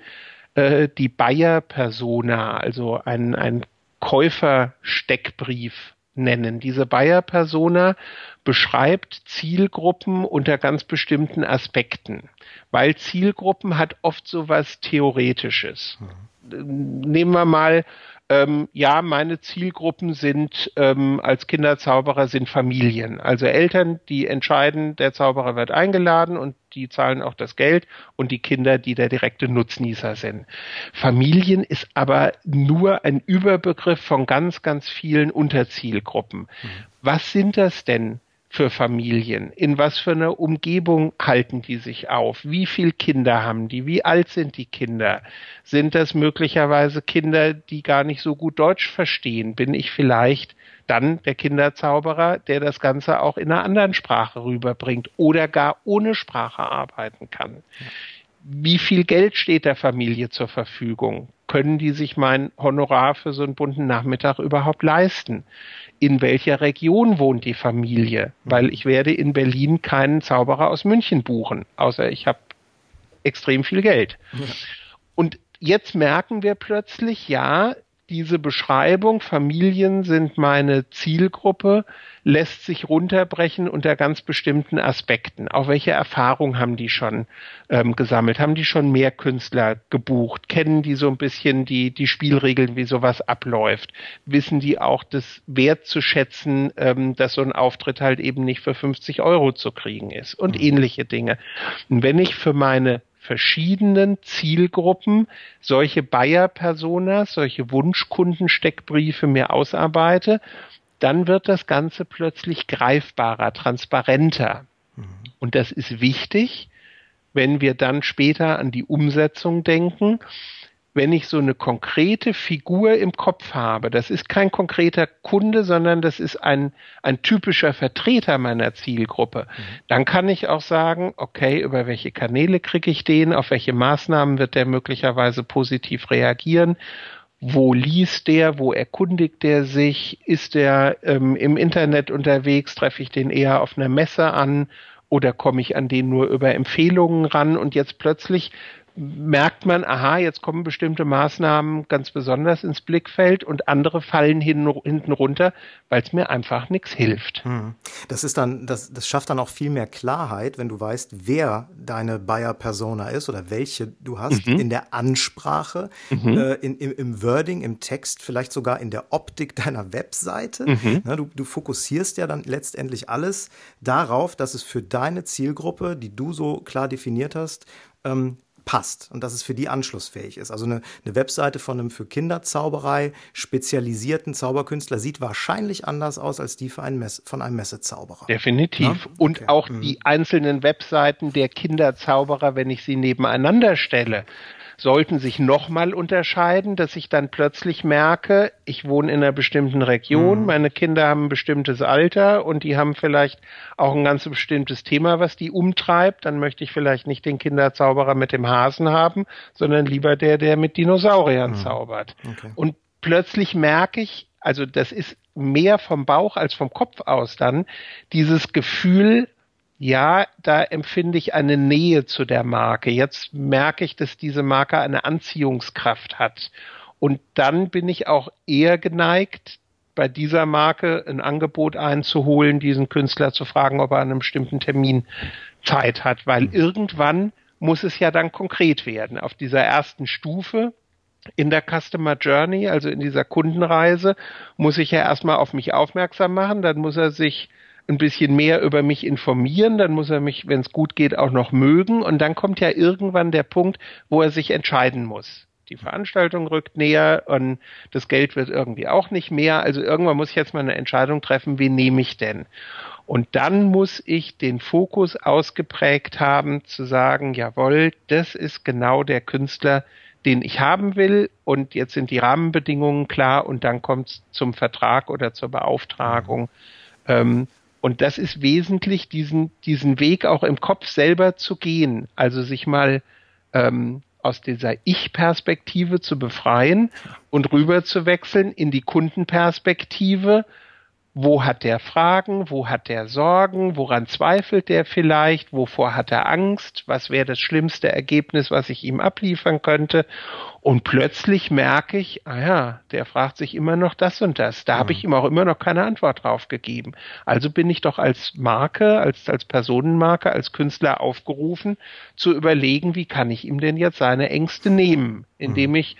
äh, die Buyer-Persona, also ein, ein Käufersteckbrief nennen. Diese Buyer-Persona beschreibt Zielgruppen unter ganz bestimmten Aspekten, weil Zielgruppen hat oft so was Theoretisches. Mhm. Nehmen wir mal ähm, ja, meine Zielgruppen sind ähm, als Kinderzauberer sind Familien. Also Eltern, die entscheiden, der Zauberer wird eingeladen und die zahlen auch das Geld und die Kinder, die der direkte Nutznießer sind. Familien ist aber nur ein Überbegriff von ganz, ganz vielen Unterzielgruppen. Mhm. Was sind das denn? Für Familien? In was für einer Umgebung halten die sich auf? Wie viele Kinder haben die? Wie alt sind die Kinder? Sind das möglicherweise Kinder, die gar nicht so gut Deutsch verstehen? Bin ich vielleicht dann der Kinderzauberer, der das Ganze auch in einer anderen Sprache rüberbringt oder gar ohne Sprache arbeiten kann? Wie viel Geld steht der Familie zur Verfügung? Können die sich mein Honorar für so einen bunten Nachmittag überhaupt leisten? in welcher Region wohnt die Familie, weil ich werde in Berlin keinen Zauberer aus München buchen, außer ich habe extrem viel Geld. Ja. Und jetzt merken wir plötzlich, ja, diese Beschreibung, Familien sind meine Zielgruppe, lässt sich runterbrechen unter ganz bestimmten Aspekten. Auch welche Erfahrung haben die schon ähm, gesammelt? Haben die schon mehr Künstler gebucht? Kennen die so ein bisschen die, die Spielregeln, wie sowas abläuft? Wissen die auch das Wert zu schätzen, ähm, dass so ein Auftritt halt eben nicht für 50 Euro zu kriegen ist und mhm. ähnliche Dinge. Und wenn ich für meine verschiedenen Zielgruppen solche Buyer-Personas, solche Wunschkundensteckbriefe mir ausarbeite, dann wird das Ganze plötzlich greifbarer, transparenter. Mhm. Und das ist wichtig, wenn wir dann später an die Umsetzung denken wenn ich so eine konkrete Figur im Kopf habe, das ist kein konkreter Kunde, sondern das ist ein, ein typischer Vertreter meiner Zielgruppe, mhm. dann kann ich auch sagen, okay, über welche Kanäle kriege ich den, auf welche Maßnahmen wird der möglicherweise positiv reagieren, wo liest der, wo erkundigt der sich, ist der ähm, im Internet unterwegs, treffe ich den eher auf einer Messe an oder komme ich an den nur über Empfehlungen ran und jetzt plötzlich merkt man, aha, jetzt kommen bestimmte Maßnahmen ganz besonders ins Blickfeld und andere fallen hin, hinten runter, weil es mir einfach nichts hilft. Hm. Das ist dann, das, das schafft dann auch viel mehr Klarheit, wenn du weißt, wer deine Buyer-Persona ist oder welche du hast mhm. in der Ansprache, mhm. äh, in, im, im, Wording, im Text, vielleicht sogar in der Optik deiner Webseite. Mhm. Na, du, du fokussierst ja dann letztendlich alles darauf, dass es für deine Zielgruppe, die du so klar definiert hast, ähm, passt und dass es für die anschlussfähig ist. Also eine, eine Webseite von einem für Kinderzauberei spezialisierten Zauberkünstler sieht wahrscheinlich anders aus als die ein Mess von einem Messezauberer. Definitiv. Ja? Und okay. auch mhm. die einzelnen Webseiten der Kinderzauberer, wenn ich sie nebeneinander stelle, sollten sich nochmal unterscheiden, dass ich dann plötzlich merke, ich wohne in einer bestimmten Region, mhm. meine Kinder haben ein bestimmtes Alter und die haben vielleicht auch ein ganz bestimmtes Thema, was die umtreibt. Dann möchte ich vielleicht nicht den Kinderzauberer mit dem Hasen haben, sondern lieber der, der mit Dinosauriern mhm. zaubert. Okay. Und plötzlich merke ich, also das ist mehr vom Bauch als vom Kopf aus dann, dieses Gefühl, ja, da empfinde ich eine Nähe zu der Marke. Jetzt merke ich, dass diese Marke eine Anziehungskraft hat. Und dann bin ich auch eher geneigt, bei dieser Marke ein Angebot einzuholen, diesen Künstler zu fragen, ob er an einem bestimmten Termin Zeit hat, weil mhm. irgendwann muss es ja dann konkret werden. Auf dieser ersten Stufe in der Customer Journey, also in dieser Kundenreise, muss ich ja erstmal auf mich aufmerksam machen, dann muss er sich ein bisschen mehr über mich informieren, dann muss er mich, wenn es gut geht, auch noch mögen und dann kommt ja irgendwann der Punkt, wo er sich entscheiden muss. Die Veranstaltung rückt näher und das Geld wird irgendwie auch nicht mehr. Also irgendwann muss ich jetzt mal eine Entscheidung treffen, wen nehme ich denn? Und dann muss ich den Fokus ausgeprägt haben, zu sagen, jawohl, das ist genau der Künstler, den ich haben will. Und jetzt sind die Rahmenbedingungen klar und dann kommt es zum Vertrag oder zur Beauftragung. Ähm, und das ist wesentlich, diesen, diesen Weg auch im Kopf selber zu gehen. Also sich mal ähm, aus dieser Ich-Perspektive zu befreien und rüber zu wechseln in die Kundenperspektive wo hat der Fragen, wo hat der Sorgen, woran zweifelt der vielleicht, wovor hat er Angst, was wäre das schlimmste Ergebnis, was ich ihm abliefern könnte. Und plötzlich merke ich, ah ja, der fragt sich immer noch das und das. Da mhm. habe ich ihm auch immer noch keine Antwort drauf gegeben. Also bin ich doch als Marke, als, als Personenmarke, als Künstler aufgerufen, zu überlegen, wie kann ich ihm denn jetzt seine Ängste nehmen, indem mhm. ich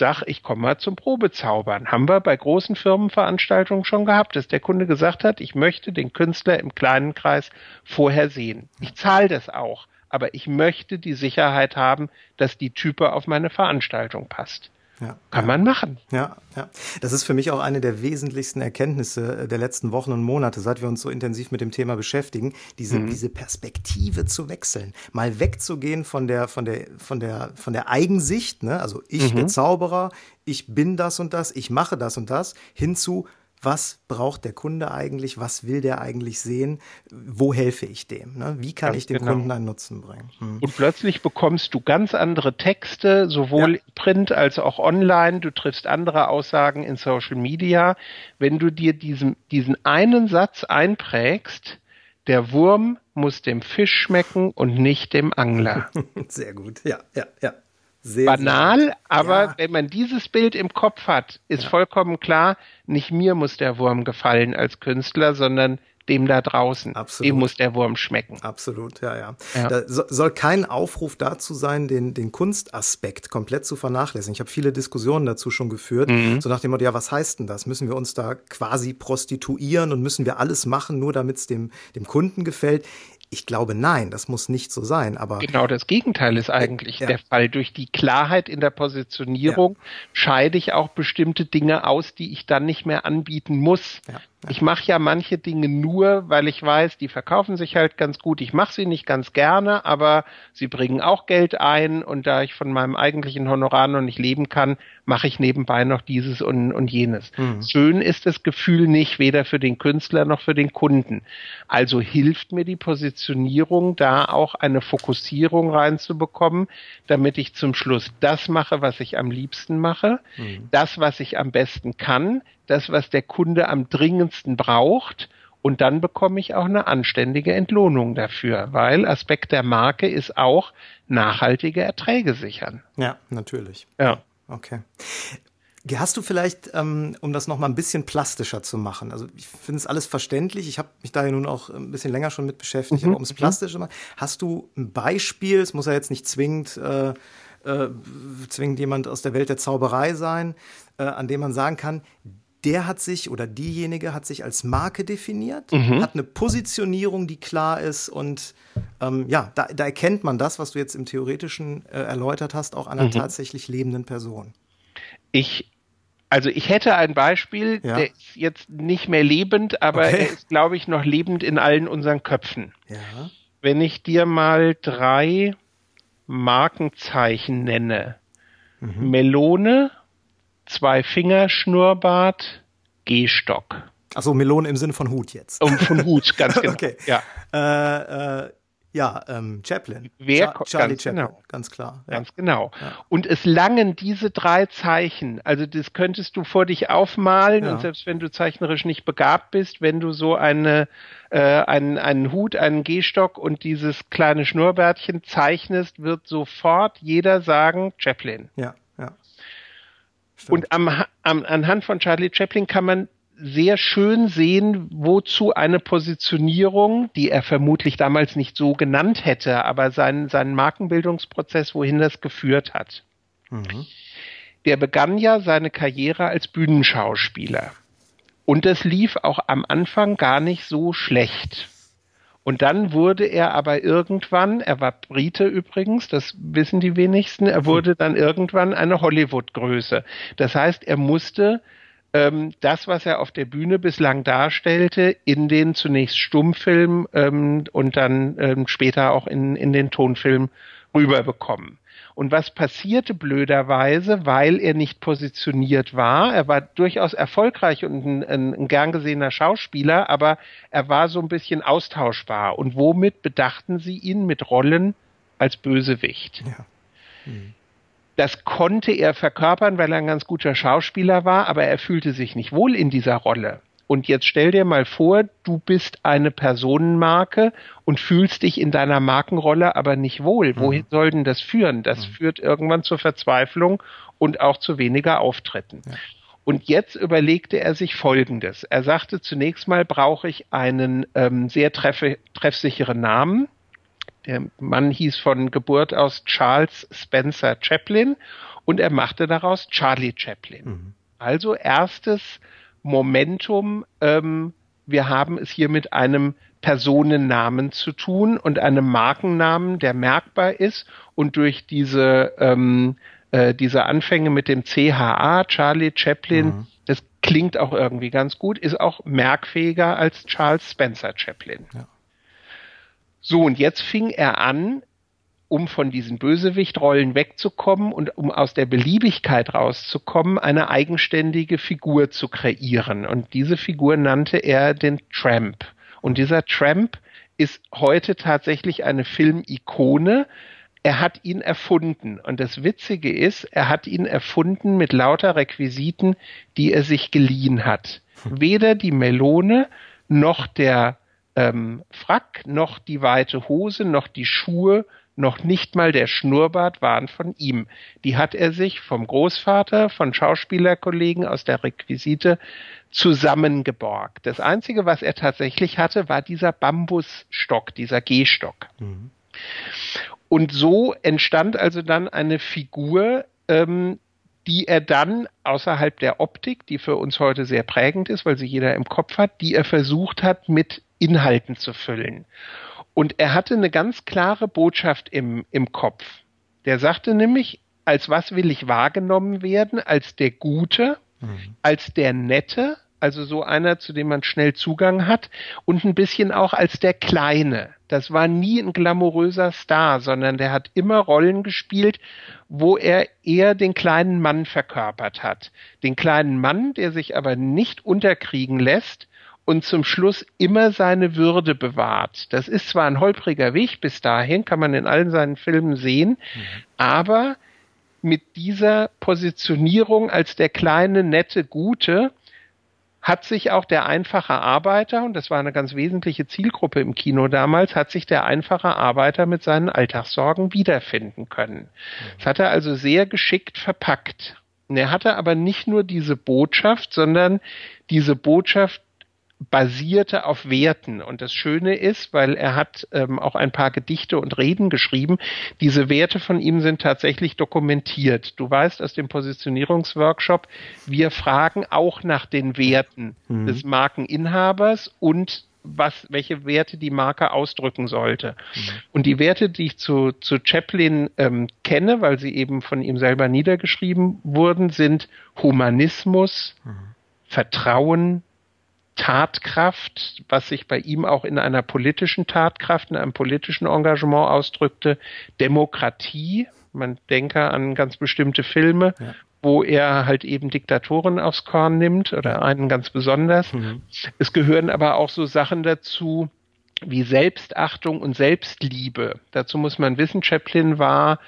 sag, ich komme mal zum Probezaubern. Haben wir bei großen Firmenveranstaltungen schon gehabt, dass der Kunde gesagt hat, ich möchte den Künstler im kleinen Kreis vorher sehen. Ich zahle das auch, aber ich möchte die Sicherheit haben, dass die Type auf meine Veranstaltung passt. Ja, Kann ja. man machen. Ja, ja. Das ist für mich auch eine der wesentlichsten Erkenntnisse äh, der letzten Wochen und Monate, seit wir uns so intensiv mit dem Thema beschäftigen, diese, mhm. diese Perspektive zu wechseln, mal wegzugehen von der, von der, von der, von der Eigensicht, ne? also ich mhm. bin Zauberer, ich bin das und das, ich mache das und das, hinzu, was braucht der Kunde eigentlich, was will der eigentlich sehen, wo helfe ich dem, ne? wie kann ganz ich dem genau. Kunden einen Nutzen bringen. Hm. Und plötzlich bekommst du ganz andere Texte, sowohl ja. print als auch online, du triffst andere Aussagen in Social Media. Wenn du dir diesen, diesen einen Satz einprägst, der Wurm muss dem Fisch schmecken und nicht dem Angler. Sehr gut, ja, ja, ja. Sehr, Banal, sehr aber ja. wenn man dieses Bild im Kopf hat, ist ja. vollkommen klar, nicht mir muss der Wurm gefallen als Künstler, sondern dem da draußen. Absolut. Dem muss der Wurm schmecken. Absolut, ja, ja. ja. Da so, soll kein Aufruf dazu sein, den, den Kunstaspekt komplett zu vernachlässigen. Ich habe viele Diskussionen dazu schon geführt, mhm. so nach dem Motto, ja, was heißt denn das? Müssen wir uns da quasi prostituieren und müssen wir alles machen, nur damit es dem, dem Kunden gefällt? Ich glaube, nein, das muss nicht so sein. Aber genau das Gegenteil ist eigentlich ja. der Fall. Durch die Klarheit in der Positionierung ja. scheide ich auch bestimmte Dinge aus, die ich dann nicht mehr anbieten muss. Ja. Ich mache ja manche Dinge nur, weil ich weiß, die verkaufen sich halt ganz gut. Ich mache sie nicht ganz gerne, aber sie bringen auch Geld ein und da ich von meinem eigentlichen Honorar noch nicht leben kann, mache ich nebenbei noch dieses und, und jenes. Mhm. Schön ist das Gefühl nicht, weder für den Künstler noch für den Kunden. Also hilft mir die Positionierung, da auch eine Fokussierung reinzubekommen, damit ich zum Schluss das mache, was ich am liebsten mache, mhm. das, was ich am besten kann, das, was der Kunde am dringendsten braucht. Und dann bekomme ich auch eine anständige Entlohnung dafür, weil Aspekt der Marke ist auch nachhaltige Erträge sichern. Ja, natürlich. Ja. Okay. Hast du vielleicht, ähm, um das noch mal ein bisschen plastischer zu machen, also ich finde es alles verständlich, ich habe mich da ja nun auch ein bisschen länger schon mit beschäftigt, mhm. aber um es mhm. plastisch zu machen, hast du ein Beispiel, es muss ja jetzt nicht zwingend, äh, äh, zwingend jemand aus der Welt der Zauberei sein, äh, an dem man sagen kann, der hat sich oder diejenige hat sich als Marke definiert, mhm. hat eine Positionierung, die klar ist und ähm, ja, da, da, erkennt man das, was du jetzt im Theoretischen äh, erläutert hast, auch einer mhm. tatsächlich lebenden Person. Ich, also ich hätte ein Beispiel, ja. der ist jetzt nicht mehr lebend, aber okay. er ist, glaube ich, noch lebend in allen unseren Köpfen. Ja. Wenn ich dir mal drei Markenzeichen nenne. Mhm. Melone, zwei Finger, Schnurrbart, Gehstock. Achso, Melone im Sinne von Hut jetzt. Um, von Hut, ganz genau. okay. Ja, äh, äh, ja ähm, Chaplin. Wer Char Charlie Chaplin, genau. ganz klar. Ja. Ganz genau. Ja. Und es langen diese drei Zeichen. Also das könntest du vor dich aufmalen ja. und selbst wenn du zeichnerisch nicht begabt bist, wenn du so eine äh, einen, einen Hut, einen Gehstock und dieses kleine Schnurrbärtchen zeichnest, wird sofort jeder sagen Chaplin. Ja, ja. Und am, am, anhand von Charlie Chaplin kann man sehr schön sehen, wozu eine Positionierung, die er vermutlich damals nicht so genannt hätte, aber seinen, seinen Markenbildungsprozess, wohin das geführt hat. Mhm. Der begann ja seine Karriere als Bühnenschauspieler. Und das lief auch am Anfang gar nicht so schlecht. Und dann wurde er aber irgendwann, er war Brite übrigens, das wissen die wenigsten, er wurde dann irgendwann eine Hollywood-Größe. Das heißt, er musste ähm, das, was er auf der Bühne bislang darstellte, in den zunächst Stummfilm ähm, und dann ähm, später auch in, in den Tonfilm rüberbekommen. Und was passierte blöderweise, weil er nicht positioniert war? Er war durchaus erfolgreich und ein, ein, ein gern gesehener Schauspieler, aber er war so ein bisschen austauschbar. Und womit bedachten sie ihn? Mit Rollen als Bösewicht. Ja. Hm. Das konnte er verkörpern, weil er ein ganz guter Schauspieler war, aber er fühlte sich nicht wohl in dieser Rolle. Und jetzt stell dir mal vor, du bist eine Personenmarke und fühlst dich in deiner Markenrolle aber nicht wohl. Mhm. Wohin soll denn das führen? Das mhm. führt irgendwann zur Verzweiflung und auch zu weniger Auftritten. Ja. Und jetzt überlegte er sich Folgendes. Er sagte, zunächst mal brauche ich einen ähm, sehr treffe, treffsicheren Namen. Der Mann hieß von Geburt aus Charles Spencer Chaplin und er machte daraus Charlie Chaplin. Mhm. Also erstes Momentum, ähm, wir haben es hier mit einem Personennamen zu tun und einem Markennamen, der merkbar ist und durch diese, ähm, äh, diese Anfänge mit dem CHA, Charlie Chaplin, mhm. das klingt auch irgendwie ganz gut, ist auch merkfähiger als Charles Spencer Chaplin. Ja. So, und jetzt fing er an, um von diesen Bösewichtrollen wegzukommen und um aus der Beliebigkeit rauszukommen, eine eigenständige Figur zu kreieren. Und diese Figur nannte er den Tramp. Und dieser Tramp ist heute tatsächlich eine Filmikone. Er hat ihn erfunden. Und das Witzige ist, er hat ihn erfunden mit lauter Requisiten, die er sich geliehen hat. Weder die Melone noch der ähm, Frack, noch die weite Hose, noch die Schuhe, noch nicht mal der Schnurrbart waren von ihm. Die hat er sich vom Großvater, von Schauspielerkollegen aus der Requisite zusammengeborgt. Das Einzige, was er tatsächlich hatte, war dieser Bambusstock, dieser Gehstock. Mhm. Und so entstand also dann eine Figur, ähm, die er dann außerhalb der Optik, die für uns heute sehr prägend ist, weil sie jeder im Kopf hat, die er versucht hat, mit Inhalten zu füllen. Und er hatte eine ganz klare Botschaft im, im Kopf. Der sagte nämlich, als was will ich wahrgenommen werden? Als der Gute, mhm. als der Nette, also so einer, zu dem man schnell Zugang hat und ein bisschen auch als der Kleine. Das war nie ein glamouröser Star, sondern der hat immer Rollen gespielt, wo er eher den kleinen Mann verkörpert hat. Den kleinen Mann, der sich aber nicht unterkriegen lässt und zum Schluss immer seine Würde bewahrt. Das ist zwar ein holpriger Weg bis dahin, kann man in allen seinen Filmen sehen, mhm. aber mit dieser Positionierung als der kleine, nette, gute hat sich auch der einfache Arbeiter, und das war eine ganz wesentliche Zielgruppe im Kino damals, hat sich der einfache Arbeiter mit seinen Alltagssorgen wiederfinden können. Das hat er also sehr geschickt verpackt. Und er hatte aber nicht nur diese Botschaft, sondern diese Botschaft basierte auf Werten. Und das Schöne ist, weil er hat ähm, auch ein paar Gedichte und Reden geschrieben, diese Werte von ihm sind tatsächlich dokumentiert. Du weißt aus dem Positionierungsworkshop, wir fragen auch nach den Werten mhm. des Markeninhabers und was, welche Werte die Marke ausdrücken sollte. Mhm. Und die Werte, die ich zu, zu Chaplin ähm, kenne, weil sie eben von ihm selber niedergeschrieben wurden, sind Humanismus, mhm. Vertrauen, Tatkraft, was sich bei ihm auch in einer politischen Tatkraft, in einem politischen Engagement ausdrückte, Demokratie, man denke an ganz bestimmte Filme, ja. wo er halt eben Diktatoren aufs Korn nimmt oder einen ganz besonders. Mhm. Es gehören aber auch so Sachen dazu, wie Selbstachtung und Selbstliebe. Dazu muss man wissen, Chaplin war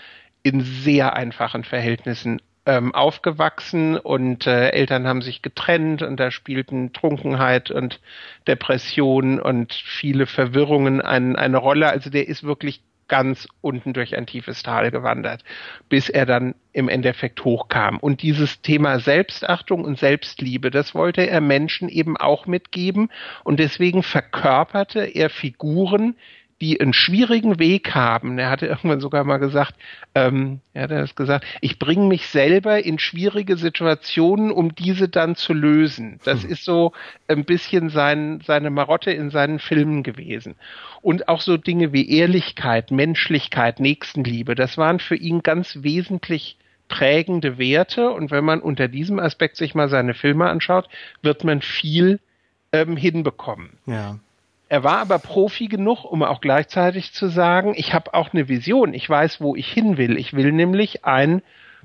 in sehr einfachen Verhältnissen ähm, aufgewachsen und äh, Eltern haben sich getrennt und da spielten Trunkenheit und Depression und viele Verwirrungen ein, eine Rolle. Also der ist wirklich ganz unten durch ein tiefes Tal gewandert, bis er dann im Endeffekt hochkam. Und dieses Thema Selbstachtung und Selbstliebe, das wollte er Menschen eben auch mitgeben. Und deswegen verkörperte er Figuren, die einen schwierigen Weg haben. Er hatte irgendwann sogar mal gesagt, ähm, er hat das gesagt, ich bringe mich selber in schwierige Situationen, um diese dann zu lösen. Das hm. ist so ein bisschen sein, seine Marotte in seinen Filmen gewesen. Und auch so Dinge wie Ehrlichkeit, Menschlichkeit, Nächstenliebe, das waren für ihn ganz wesentlich prägende Werte. Und wenn man unter diesem Aspekt sich mal seine Filme anschaut, wird man viel ähm, hinbekommen. Ja. Er war aber Profi genug, um auch gleichzeitig zu sagen, ich habe auch eine Vision, ich weiß, wo ich hin will. Ich will nämlich ein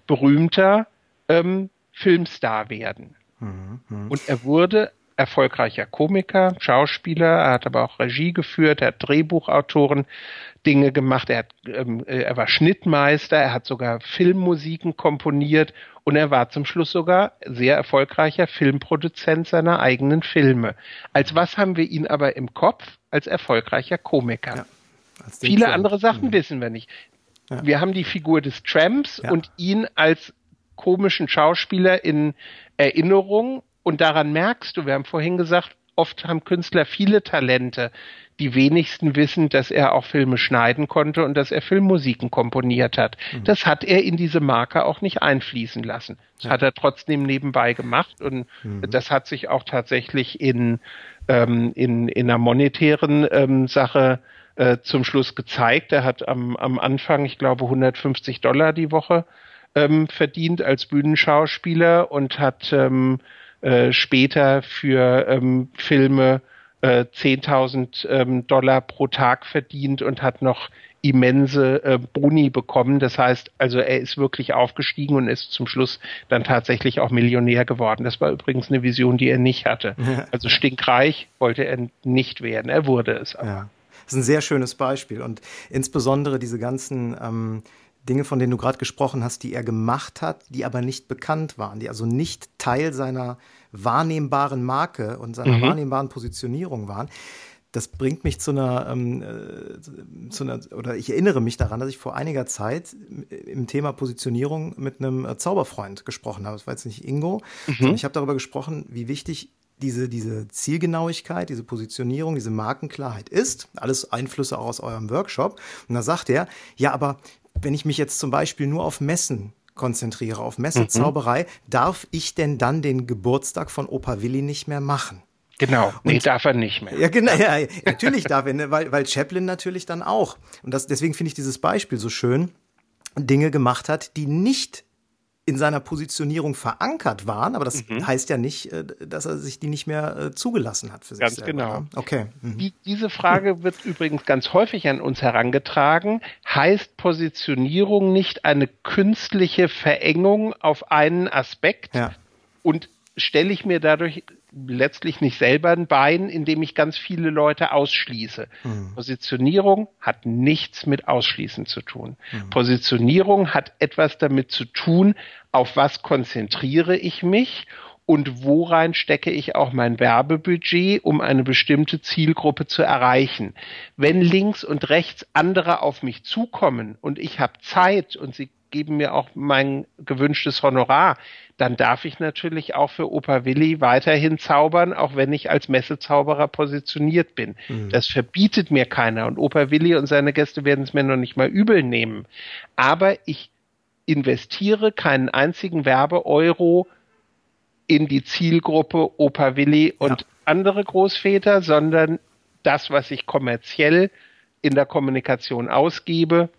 berühmter ähm, Filmstar werden. Mhm, mh. Und er wurde erfolgreicher Komiker, Schauspieler, er hat aber auch Regie geführt, er hat Drehbuchautoren Dinge gemacht, er, hat, ähm, äh, er war Schnittmeister, er hat sogar Filmmusiken komponiert und er war zum Schluss sogar sehr erfolgreicher Filmproduzent seiner eigenen Filme. Als was haben wir ihn aber im Kopf? Als erfolgreicher Komiker. Ja, als Viele Trump. andere Sachen mhm. wissen wir nicht. Ja. Wir haben die Figur des Tramps ja. und ihn als komischen Schauspieler in Erinnerung und daran merkst du, wir haben vorhin gesagt, oft haben Künstler viele Talente die wenigsten wissen, dass er auch Filme schneiden konnte und dass er Filmmusiken komponiert hat. Mhm. Das hat er in diese Marke auch nicht einfließen lassen. Das ja. hat er trotzdem nebenbei gemacht und mhm. das hat sich auch tatsächlich in, ähm, in, in einer monetären ähm, Sache äh, zum Schluss gezeigt. Er hat am, am Anfang, ich glaube, 150 Dollar die Woche ähm, verdient als Bühnenschauspieler und hat ähm, äh, später für ähm, Filme äh, 10.000 ähm, Dollar pro Tag verdient und hat noch immense äh, Boni bekommen. Das heißt, also er ist wirklich aufgestiegen und ist zum Schluss dann tatsächlich auch Millionär geworden. Das war übrigens eine Vision, die er nicht hatte. Also stinkreich wollte er nicht werden. Er wurde es aber. Ja. Das ist ein sehr schönes Beispiel und insbesondere diese ganzen ähm, Dinge, von denen du gerade gesprochen hast, die er gemacht hat, die aber nicht bekannt waren, die also nicht Teil seiner wahrnehmbaren Marke und seiner mhm. wahrnehmbaren Positionierung waren. das bringt mich zu einer, ähm, äh, zu einer, oder ich erinnere mich daran, dass ich vor einiger Zeit im Thema Positionierung mit einem äh, Zauberfreund gesprochen habe. Das war jetzt nicht Ingo, mhm. sondern ich habe darüber gesprochen, wie wichtig diese, diese Zielgenauigkeit, diese Positionierung, diese Markenklarheit ist. Alles Einflüsse auch aus eurem Workshop. Und da sagt er, ja, aber wenn ich mich jetzt zum Beispiel nur auf Messen konzentriere, auf Messezauberei, mhm. darf ich denn dann den Geburtstag von Opa Willi nicht mehr machen? Genau, nee, und, darf er nicht mehr. Ja, genau, ja, natürlich darf er, ne, weil, weil Chaplin natürlich dann auch. Und das, deswegen finde ich dieses Beispiel so schön, Dinge gemacht hat, die nicht in seiner Positionierung verankert waren, aber das mhm. heißt ja nicht, äh, dass er sich die nicht mehr äh, zugelassen hat für sich ganz selber. Ganz genau. Ne? Okay. Mhm. Die, diese Frage wird übrigens ganz häufig an uns herangetragen. Heißt Positionierung nicht eine künstliche Verengung auf einen Aspekt? Ja. Und stelle ich mir dadurch letztlich nicht selber ein Bein, indem ich ganz viele Leute ausschließe. Mhm. Positionierung hat nichts mit Ausschließen zu tun. Mhm. Positionierung hat etwas damit zu tun, auf was konzentriere ich mich und worein stecke ich auch mein Werbebudget, um eine bestimmte Zielgruppe zu erreichen. Wenn links und rechts andere auf mich zukommen und ich habe Zeit und sie geben mir auch mein gewünschtes Honorar, dann darf ich natürlich auch für Opa Willi weiterhin zaubern, auch wenn ich als Messezauberer positioniert bin. Mhm. Das verbietet mir keiner und Opa Willi und seine Gäste werden es mir noch nicht mal übel nehmen. Aber ich investiere keinen einzigen Werbeeuro in die Zielgruppe Opa Willi und ja. andere Großväter, sondern das, was ich kommerziell in der Kommunikation ausgebe,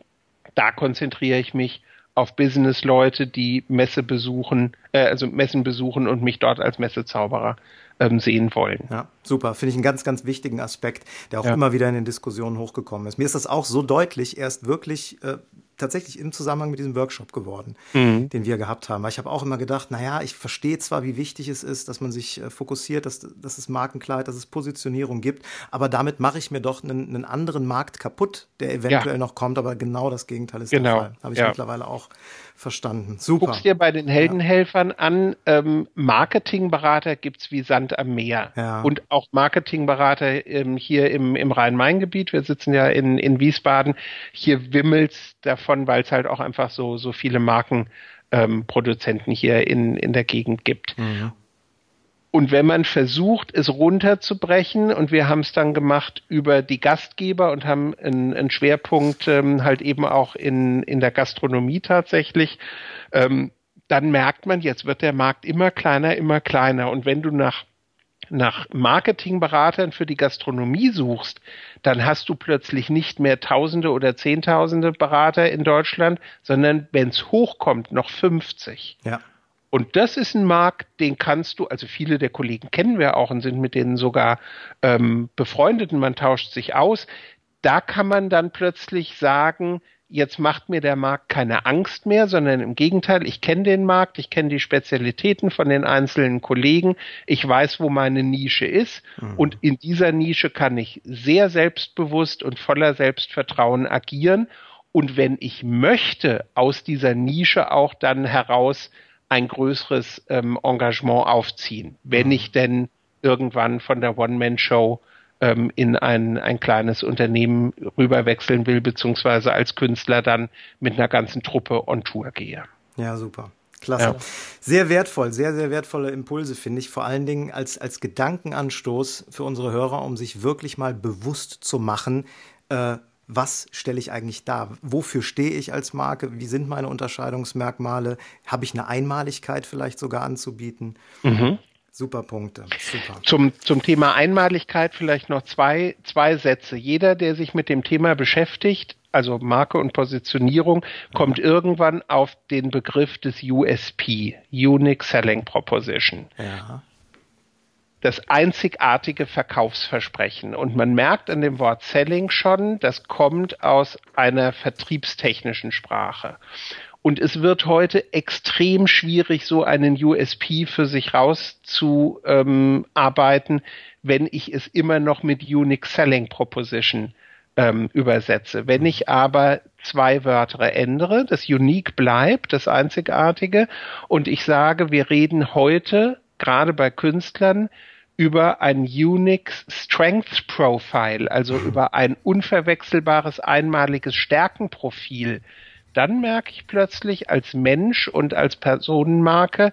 da konzentriere ich mich auf Business-Leute, die Messe besuchen, äh, also Messen besuchen und mich dort als Messezauberer ähm, sehen wollen. Ja, super. Finde ich einen ganz, ganz wichtigen Aspekt, der auch ja. immer wieder in den Diskussionen hochgekommen ist. Mir ist das auch so deutlich erst wirklich äh, tatsächlich im Zusammenhang mit diesem Workshop geworden, mhm. den wir gehabt haben. Weil ich habe auch immer gedacht, naja, ich verstehe zwar, wie wichtig es ist, dass man sich äh, fokussiert, dass, dass es Markenkleid, dass es Positionierung gibt, aber damit mache ich mir doch einen, einen anderen Markt kaputt, der eventuell ja. noch kommt, aber genau das Gegenteil ist genau. der Fall. Habe ich ja. mittlerweile auch verstanden. Super. Guckst dir bei den Heldenhelfern ja. an, ähm, Marketingberater gibt's wie Sand am Meer. Ja. Und auch Marketingberater ähm, hier im, im Rhein-Main-Gebiet. Wir sitzen ja in, in Wiesbaden. Hier wimmelt's davon, weil es halt auch einfach so, so viele Markenproduzenten ähm, hier in, in der Gegend gibt. Mhm. Und wenn man versucht, es runterzubrechen, und wir haben es dann gemacht über die Gastgeber und haben einen, einen Schwerpunkt ähm, halt eben auch in, in der Gastronomie tatsächlich, ähm, dann merkt man, jetzt wird der Markt immer kleiner, immer kleiner. Und wenn du nach nach Marketingberatern für die Gastronomie suchst, dann hast du plötzlich nicht mehr Tausende oder Zehntausende Berater in Deutschland, sondern wenn es hochkommt, noch 50. Ja. Und das ist ein Markt, den kannst du, also viele der Kollegen kennen wir auch und sind mit denen sogar ähm, befreundet und man tauscht sich aus. Da kann man dann plötzlich sagen, jetzt macht mir der Markt keine Angst mehr, sondern im Gegenteil, ich kenne den Markt, ich kenne die Spezialitäten von den einzelnen Kollegen, ich weiß, wo meine Nische ist mhm. und in dieser Nische kann ich sehr selbstbewusst und voller Selbstvertrauen agieren und wenn ich möchte, aus dieser Nische auch dann heraus ein größeres ähm, Engagement aufziehen, wenn ich denn irgendwann von der One-Man-Show ähm, in ein, ein kleines Unternehmen rüberwechseln will, beziehungsweise als Künstler dann mit einer ganzen Truppe on Tour gehe. Ja, super. Klasse. Ja. Sehr wertvoll, sehr, sehr wertvolle Impulse, finde ich. Vor allen Dingen als, als Gedankenanstoß für unsere Hörer, um sich wirklich mal bewusst zu machen, äh, was stelle ich eigentlich dar? Wofür stehe ich als Marke? Wie sind meine Unterscheidungsmerkmale? Habe ich eine Einmaligkeit vielleicht sogar anzubieten? Mhm. Super Punkte. Super. Zum, zum Thema Einmaligkeit vielleicht noch zwei, zwei Sätze. Jeder, der sich mit dem Thema beschäftigt, also Marke und Positionierung, kommt ja. irgendwann auf den Begriff des USP, Unique Selling Proposition. Ja das einzigartige Verkaufsversprechen. Und man merkt an dem Wort Selling schon, das kommt aus einer vertriebstechnischen Sprache. Und es wird heute extrem schwierig, so einen USP für sich rauszuarbeiten, ähm, wenn ich es immer noch mit Unique Selling Proposition ähm, übersetze. Wenn ich aber zwei Wörter ändere, das Unique bleibt, das Einzigartige, und ich sage, wir reden heute gerade bei Künstlern über ein Unix Strength Profile, also mhm. über ein unverwechselbares einmaliges Stärkenprofil, dann merke ich plötzlich als Mensch und als Personenmarke,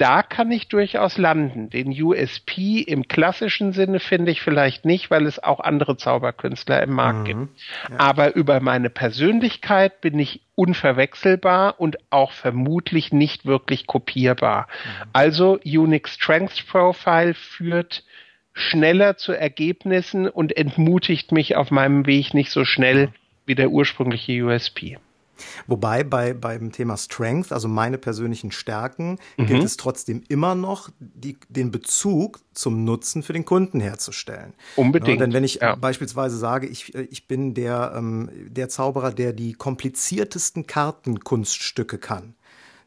da kann ich durchaus landen. Den USP im klassischen Sinne finde ich vielleicht nicht, weil es auch andere Zauberkünstler im Markt mhm. gibt. Ja. Aber über meine Persönlichkeit bin ich unverwechselbar und auch vermutlich nicht wirklich kopierbar. Mhm. Also Unix Strength Profile führt schneller zu Ergebnissen und entmutigt mich auf meinem Weg nicht so schnell wie der ursprüngliche USP. Wobei bei, beim Thema Strength, also meine persönlichen Stärken, mhm. gilt es trotzdem immer noch, die, den Bezug zum Nutzen für den Kunden herzustellen. Unbedingt. Ja, denn wenn ich ja. beispielsweise sage, ich, ich bin der, ähm, der Zauberer, der die kompliziertesten Kartenkunststücke kann,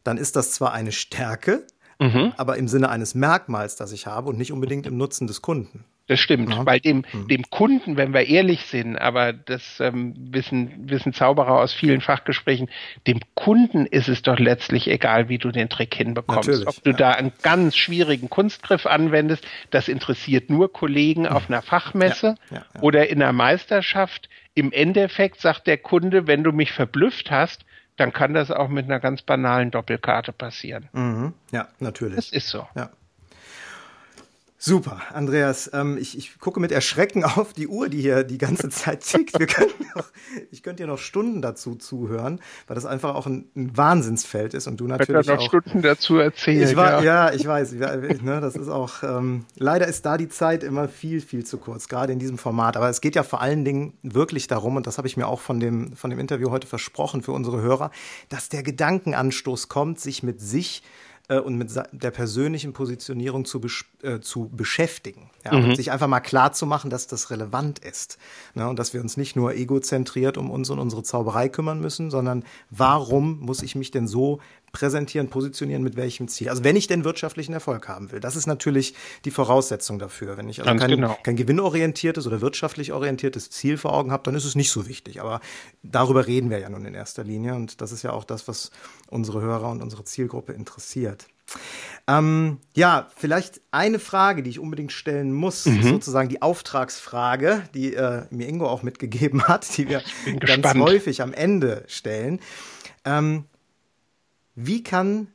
dann ist das zwar eine Stärke, mhm. aber im Sinne eines Merkmals, das ich habe und nicht unbedingt im Nutzen des Kunden. Das stimmt, ja. weil dem, hm. dem Kunden, wenn wir ehrlich sind, aber das ähm, wissen, wissen Zauberer aus vielen Fachgesprächen, dem Kunden ist es doch letztlich egal, wie du den Trick hinbekommst. Natürlich, Ob du ja. da einen ganz schwierigen Kunstgriff anwendest, das interessiert nur Kollegen auf einer Fachmesse ja, oder in einer Meisterschaft. Im Endeffekt sagt der Kunde, wenn du mich verblüfft hast, dann kann das auch mit einer ganz banalen Doppelkarte passieren. Mhm. Ja, natürlich. Das ist so. Ja. Super, Andreas. Ähm, ich, ich gucke mit Erschrecken auf die Uhr, die hier die ganze Zeit tickt. Wir können noch, ich könnte dir noch Stunden dazu zuhören, weil das einfach auch ein, ein Wahnsinnsfeld ist und du natürlich ich noch auch. Stunden dazu erzählen. Ich war, ja. ja, ich weiß. Ne, das ist auch. Ähm, leider ist da die Zeit immer viel, viel zu kurz, gerade in diesem Format. Aber es geht ja vor allen Dingen wirklich darum, und das habe ich mir auch von dem von dem Interview heute versprochen für unsere Hörer, dass der Gedankenanstoß kommt, sich mit sich äh, und mit der persönlichen Positionierung zu, äh, zu beschäftigen. Ja, mhm. Und sich einfach mal klar zu machen, dass das relevant ist. Ne? Und dass wir uns nicht nur egozentriert um uns und unsere Zauberei kümmern müssen, sondern warum muss ich mich denn so präsentieren, positionieren, mit welchem Ziel. Also wenn ich denn wirtschaftlichen Erfolg haben will. Das ist natürlich die Voraussetzung dafür. Wenn ich also kein, genau. kein gewinnorientiertes oder wirtschaftlich orientiertes Ziel vor Augen habe, dann ist es nicht so wichtig. Aber darüber reden wir ja nun in erster Linie. Und das ist ja auch das, was unsere Hörer und unsere Zielgruppe interessiert. Ähm, ja, vielleicht eine Frage, die ich unbedingt stellen muss, mhm. sozusagen die Auftragsfrage, die äh, mir Ingo auch mitgegeben hat, die wir ganz häufig am Ende stellen. Ähm, wie kann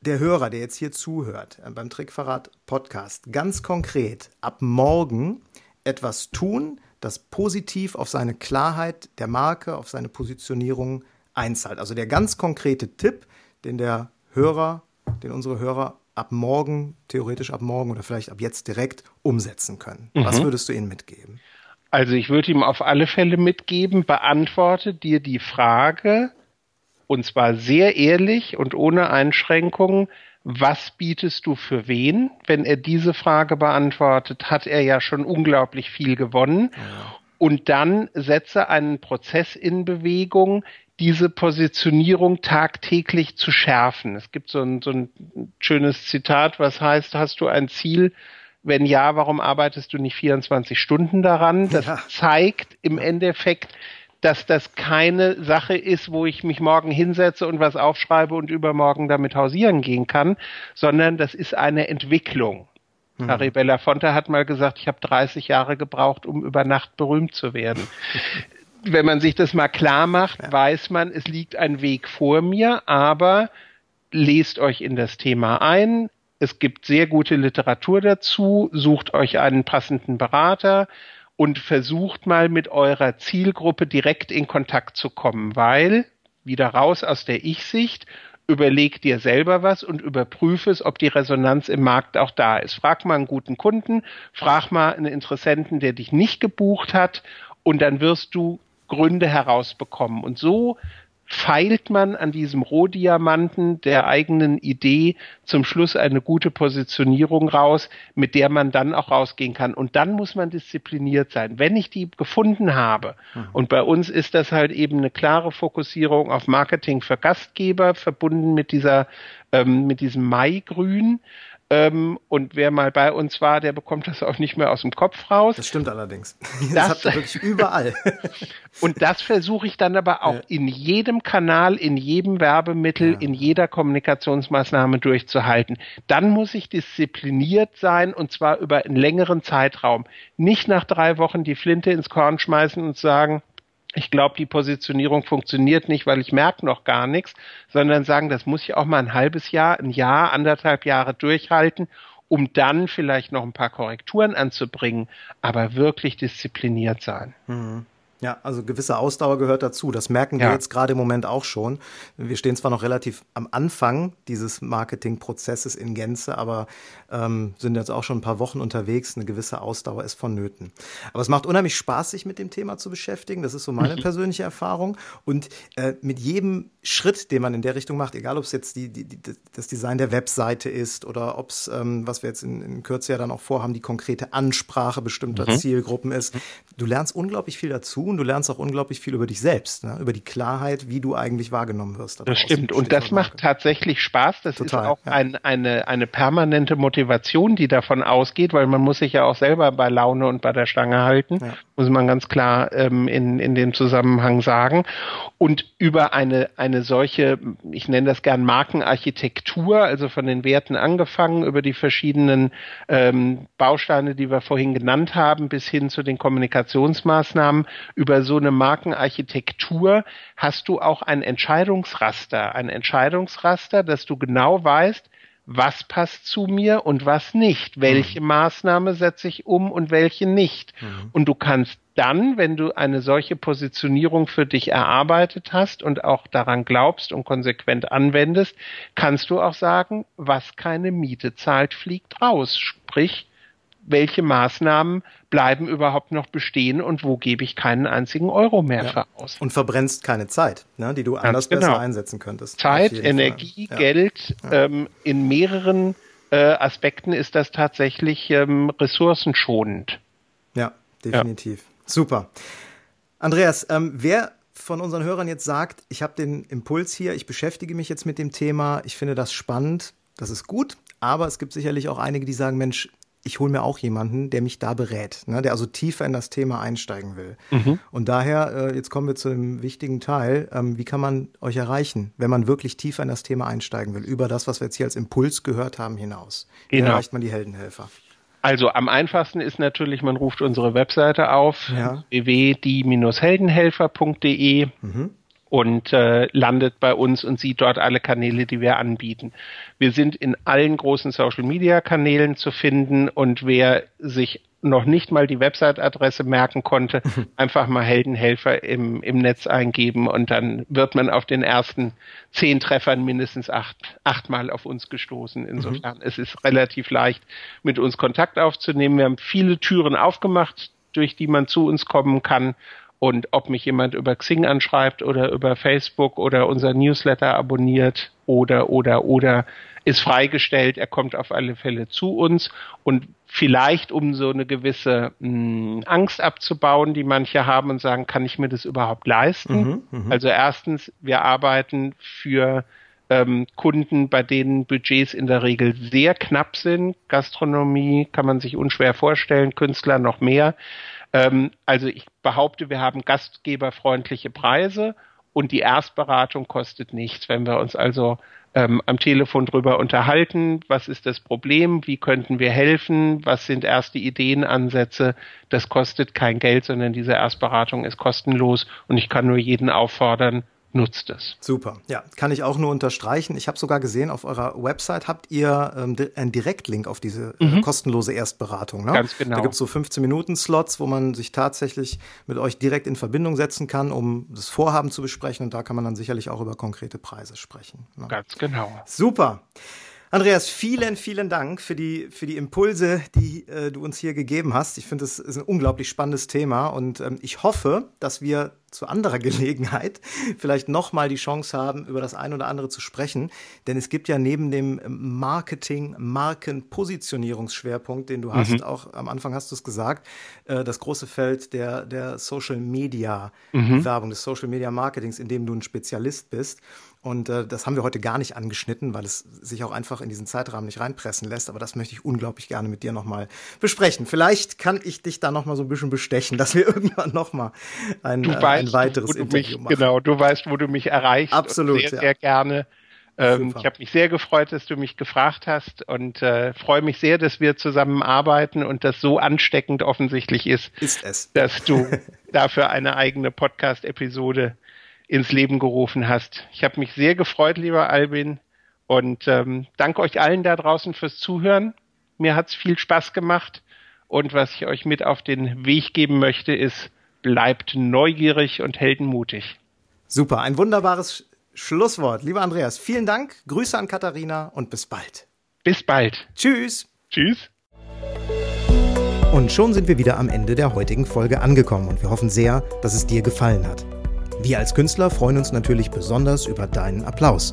der Hörer, der jetzt hier zuhört, äh, beim Trickverrat Podcast, ganz konkret ab morgen etwas tun, das positiv auf seine Klarheit der Marke, auf seine Positionierung einzahlt? Also der ganz konkrete Tipp, den der Hörer, den unsere Hörer ab morgen, theoretisch ab morgen oder vielleicht ab jetzt direkt umsetzen können. Mhm. Was würdest du ihnen mitgeben? Also ich würde ihm auf alle Fälle mitgeben, beantworte dir die Frage, und zwar sehr ehrlich und ohne Einschränkungen, was bietest du für wen? Wenn er diese Frage beantwortet, hat er ja schon unglaublich viel gewonnen. Und dann setze einen Prozess in Bewegung, diese Positionierung tagtäglich zu schärfen. Es gibt so ein, so ein schönes Zitat, was heißt, hast du ein Ziel? Wenn ja, warum arbeitest du nicht 24 Stunden daran? Das ja. zeigt im Endeffekt, dass das keine Sache ist, wo ich mich morgen hinsetze und was aufschreibe und übermorgen damit hausieren gehen kann, sondern das ist eine Entwicklung. Mhm. Harry Belafonte hat mal gesagt, ich habe 30 Jahre gebraucht, um über Nacht berühmt zu werden. Wenn man sich das mal klar macht, ja. weiß man, es liegt ein Weg vor mir, aber lest euch in das Thema ein. Es gibt sehr gute Literatur dazu. Sucht euch einen passenden Berater und versucht mal mit eurer Zielgruppe direkt in Kontakt zu kommen, weil, wieder raus aus der Ich-Sicht, überleg dir selber was und überprüfe es, ob die Resonanz im Markt auch da ist. Frag mal einen guten Kunden, frag mal einen Interessenten, der dich nicht gebucht hat und dann wirst du Gründe herausbekommen. Und so feilt man an diesem Rohdiamanten der eigenen Idee zum Schluss eine gute Positionierung raus, mit der man dann auch rausgehen kann. Und dann muss man diszipliniert sein. Wenn ich die gefunden habe, mhm. und bei uns ist das halt eben eine klare Fokussierung auf Marketing für Gastgeber, verbunden mit dieser, ähm, mit diesem Maigrün, Ähm, und wer mal bei uns war, der bekommt das auch nicht mehr aus dem Kopf raus. Das stimmt allerdings. Das, das habt ihr wirklich überall. und das versuche ich dann aber auch ja. in jedem Kanal, in jedem Werbemittel, ja. in jeder Kommunikationsmaßnahme durchzuhalten. Dann muss ich diszipliniert sein und zwar über einen längeren Zeitraum. Nicht nach drei Wochen die Flinte ins Korn schmeißen und sagen, ich glaube, die Positionierung funktioniert nicht, weil ich merke noch gar nichts, sondern sagen, das muss ich auch mal ein halbes Jahr, ein Jahr, anderthalb Jahre durchhalten, um dann vielleicht noch ein paar Korrekturen anzubringen, aber wirklich diszipliniert sein. Mhm. Ja, also gewisse Ausdauer gehört dazu. Das merken wir ja. jetzt gerade im Moment auch schon. Wir stehen zwar noch relativ am Anfang dieses Marketingprozesses in Gänze, aber ähm, sind jetzt auch schon ein paar Wochen unterwegs. Eine gewisse Ausdauer ist vonnöten. Aber es macht unheimlich Spaß, sich mit dem Thema zu beschäftigen. Das ist so meine mhm. persönliche Erfahrung. Und äh, mit jedem Schritt, den man in der Richtung macht, egal ob es jetzt die, die, die, das Design der Webseite ist oder ob es, ähm, was wir jetzt in, in Kürze ja dann auch vorhaben, die konkrete Ansprache bestimmter mhm. Zielgruppen ist, du lernst unglaublich viel dazu und du lernst auch unglaublich viel über dich selbst, ne? über die Klarheit, wie du eigentlich wahrgenommen wirst. Da das stimmt und das macht tatsächlich Spaß. Das Total, ist auch ja. ein, eine, eine permanente Motivation, die davon ausgeht, weil man muss sich ja auch selber bei Laune und bei der Stange halten, ja. Muss man ganz klar ähm, in, in dem Zusammenhang sagen. Und über eine, eine solche, ich nenne das gern Markenarchitektur, also von den Werten angefangen, über die verschiedenen ähm, Bausteine, die wir vorhin genannt haben, bis hin zu den Kommunikationsmaßnahmen, über so eine Markenarchitektur hast du auch ein Entscheidungsraster, ein Entscheidungsraster, dass du genau weißt, was passt zu mir und was nicht, welche mhm. Maßnahme setze ich um und welche nicht. Mhm. Und du kannst dann, wenn du eine solche Positionierung für dich erarbeitet hast und auch daran glaubst und konsequent anwendest, kannst du auch sagen, was keine Miete zahlt, fliegt raus. Sprich, welche Maßnahmen bleiben überhaupt noch bestehen und wo gebe ich keinen einzigen Euro mehr ja. für aus. Und verbrennst keine Zeit, ne, die du Ganz anders genau. besser einsetzen könntest. Zeit, Energie, ja. Geld, ja. Ähm, in mehreren äh, Aspekten ist das tatsächlich ähm, ressourcenschonend. Ja, definitiv. Super. Andreas, ähm, wer von unseren Hörern jetzt sagt, ich habe den Impuls hier, ich beschäftige mich jetzt mit dem Thema, ich finde das spannend, das ist gut, aber es gibt sicherlich auch einige, die sagen, Mensch, ich hole mir auch jemanden, der mich da berät, ne, der also tiefer in das Thema einsteigen will. Mhm. Und daher, äh, jetzt kommen wir zu dem wichtigen Teil, ähm, wie kann man euch erreichen, wenn man wirklich tiefer in das Thema einsteigen will, über das, was wir jetzt hier als Impuls gehört haben, hinaus? Wie genau. erreicht man die Heldenhelfer? Also am einfachsten ist natürlich, man ruft unsere Webseite auf, ja. www.die-heldenhelfer.de. Mhm und äh, landet bei uns und sieht dort alle Kanäle, die wir anbieten. Wir sind in allen großen Social-Media-Kanälen zu finden und wer sich noch nicht mal die Website-Adresse merken konnte, einfach mal Heldenhelfer im, im Netz eingeben und dann wird man auf den ersten zehn Treffern mindestens acht, achtmal auf uns gestoßen. Insofern mhm. es ist relativ leicht, mit uns Kontakt aufzunehmen. Wir haben viele Türen aufgemacht, durch die man zu uns kommen kann und ob mich jemand über Xing anschreibt oder über Facebook oder unser Newsletter abonniert oder, oder, oder, ist freigestellt. Er kommt auf alle Fälle zu uns und vielleicht um so eine gewisse mh, hm, Angst abzubauen, die manche haben und sagen, kann ich mir das überhaupt leisten? Mhm, mh. Also erstens, wir arbeiten für ähm, Kunden, bei denen Budgets in der Regel sehr knapp sind. Gastronomie kann man sich unschwer vorstellen, Künstler noch mehr. Ähm, also ich behaupte, wir haben gastgeberfreundliche Preise und die Erstberatung kostet nichts. Wenn wir uns also ähm, am Telefon drüber unterhalten, was ist das Problem, wie könnten wir helfen, was sind erste Ideenansätze, das kostet kein Geld, sondern diese Erstberatung ist kostenlos und ich kann nur jeden auffordern, nutzt es. Super, ja, kann ich auch nur unterstreichen. Ich habe sogar gesehen, auf eurer Website habt ihr ähm, einen Direktlink auf diese äh, mhm. kostenlose Erstberatung. Ne? Ganz genau. Da gibt es so 15-Minuten-Slots, wo man sich tatsächlich mit euch direkt in Verbindung setzen kann, um das Vorhaben zu besprechen. Und da kann man dann sicherlich auch über konkrete Preise sprechen. Ne? Ganz genau. Super. Andreas, vielen, vielen Dank für die, für die Impulse, die äh, du uns hier gegeben hast. Ich finde, es ist ein unglaublich spannendes Thema und ähm, ich hoffe, dass wir zu anderer Gelegenheit vielleicht nochmal die Chance haben, über das eine oder andere zu sprechen. Denn es gibt ja neben dem Marketing, Markenpositionierungsschwerpunkt, den du hast, mhm. auch am Anfang hast du es gesagt, äh, das große Feld der, der Social Media mhm. Werbung, des Social Media Marketings, in dem du ein Spezialist bist. Und äh, das haben wir heute gar nicht angeschnitten, weil es sich auch einfach in diesen Zeitrahmen nicht reinpressen lässt. Aber das möchte ich unglaublich gerne mit dir nochmal besprechen. Vielleicht kann ich dich da nochmal so ein bisschen bestechen, dass wir irgendwann nochmal ein, äh, ein weiteres Interview mich, machen. Genau, du weißt, wo du mich erreichst. Absolut. Sehr, ja. sehr gerne. Ähm, ich habe mich sehr gefreut, dass du mich gefragt hast und äh, freue mich sehr, dass wir zusammenarbeiten und das so ansteckend offensichtlich ist, ist dass du dafür eine eigene Podcast-Episode ins Leben gerufen hast. Ich habe mich sehr gefreut, lieber Albin, und ähm, danke euch allen da draußen fürs Zuhören. Mir hat es viel Spaß gemacht und was ich euch mit auf den Weg geben möchte, ist, bleibt neugierig und heldenmutig. Super, ein wunderbares Schlusswort. Lieber Andreas, vielen Dank, Grüße an Katharina und bis bald. Bis bald. Tschüss. Tschüss. Und schon sind wir wieder am Ende der heutigen Folge angekommen und wir hoffen sehr, dass es dir gefallen hat. Wir als Künstler freuen uns natürlich besonders über deinen Applaus.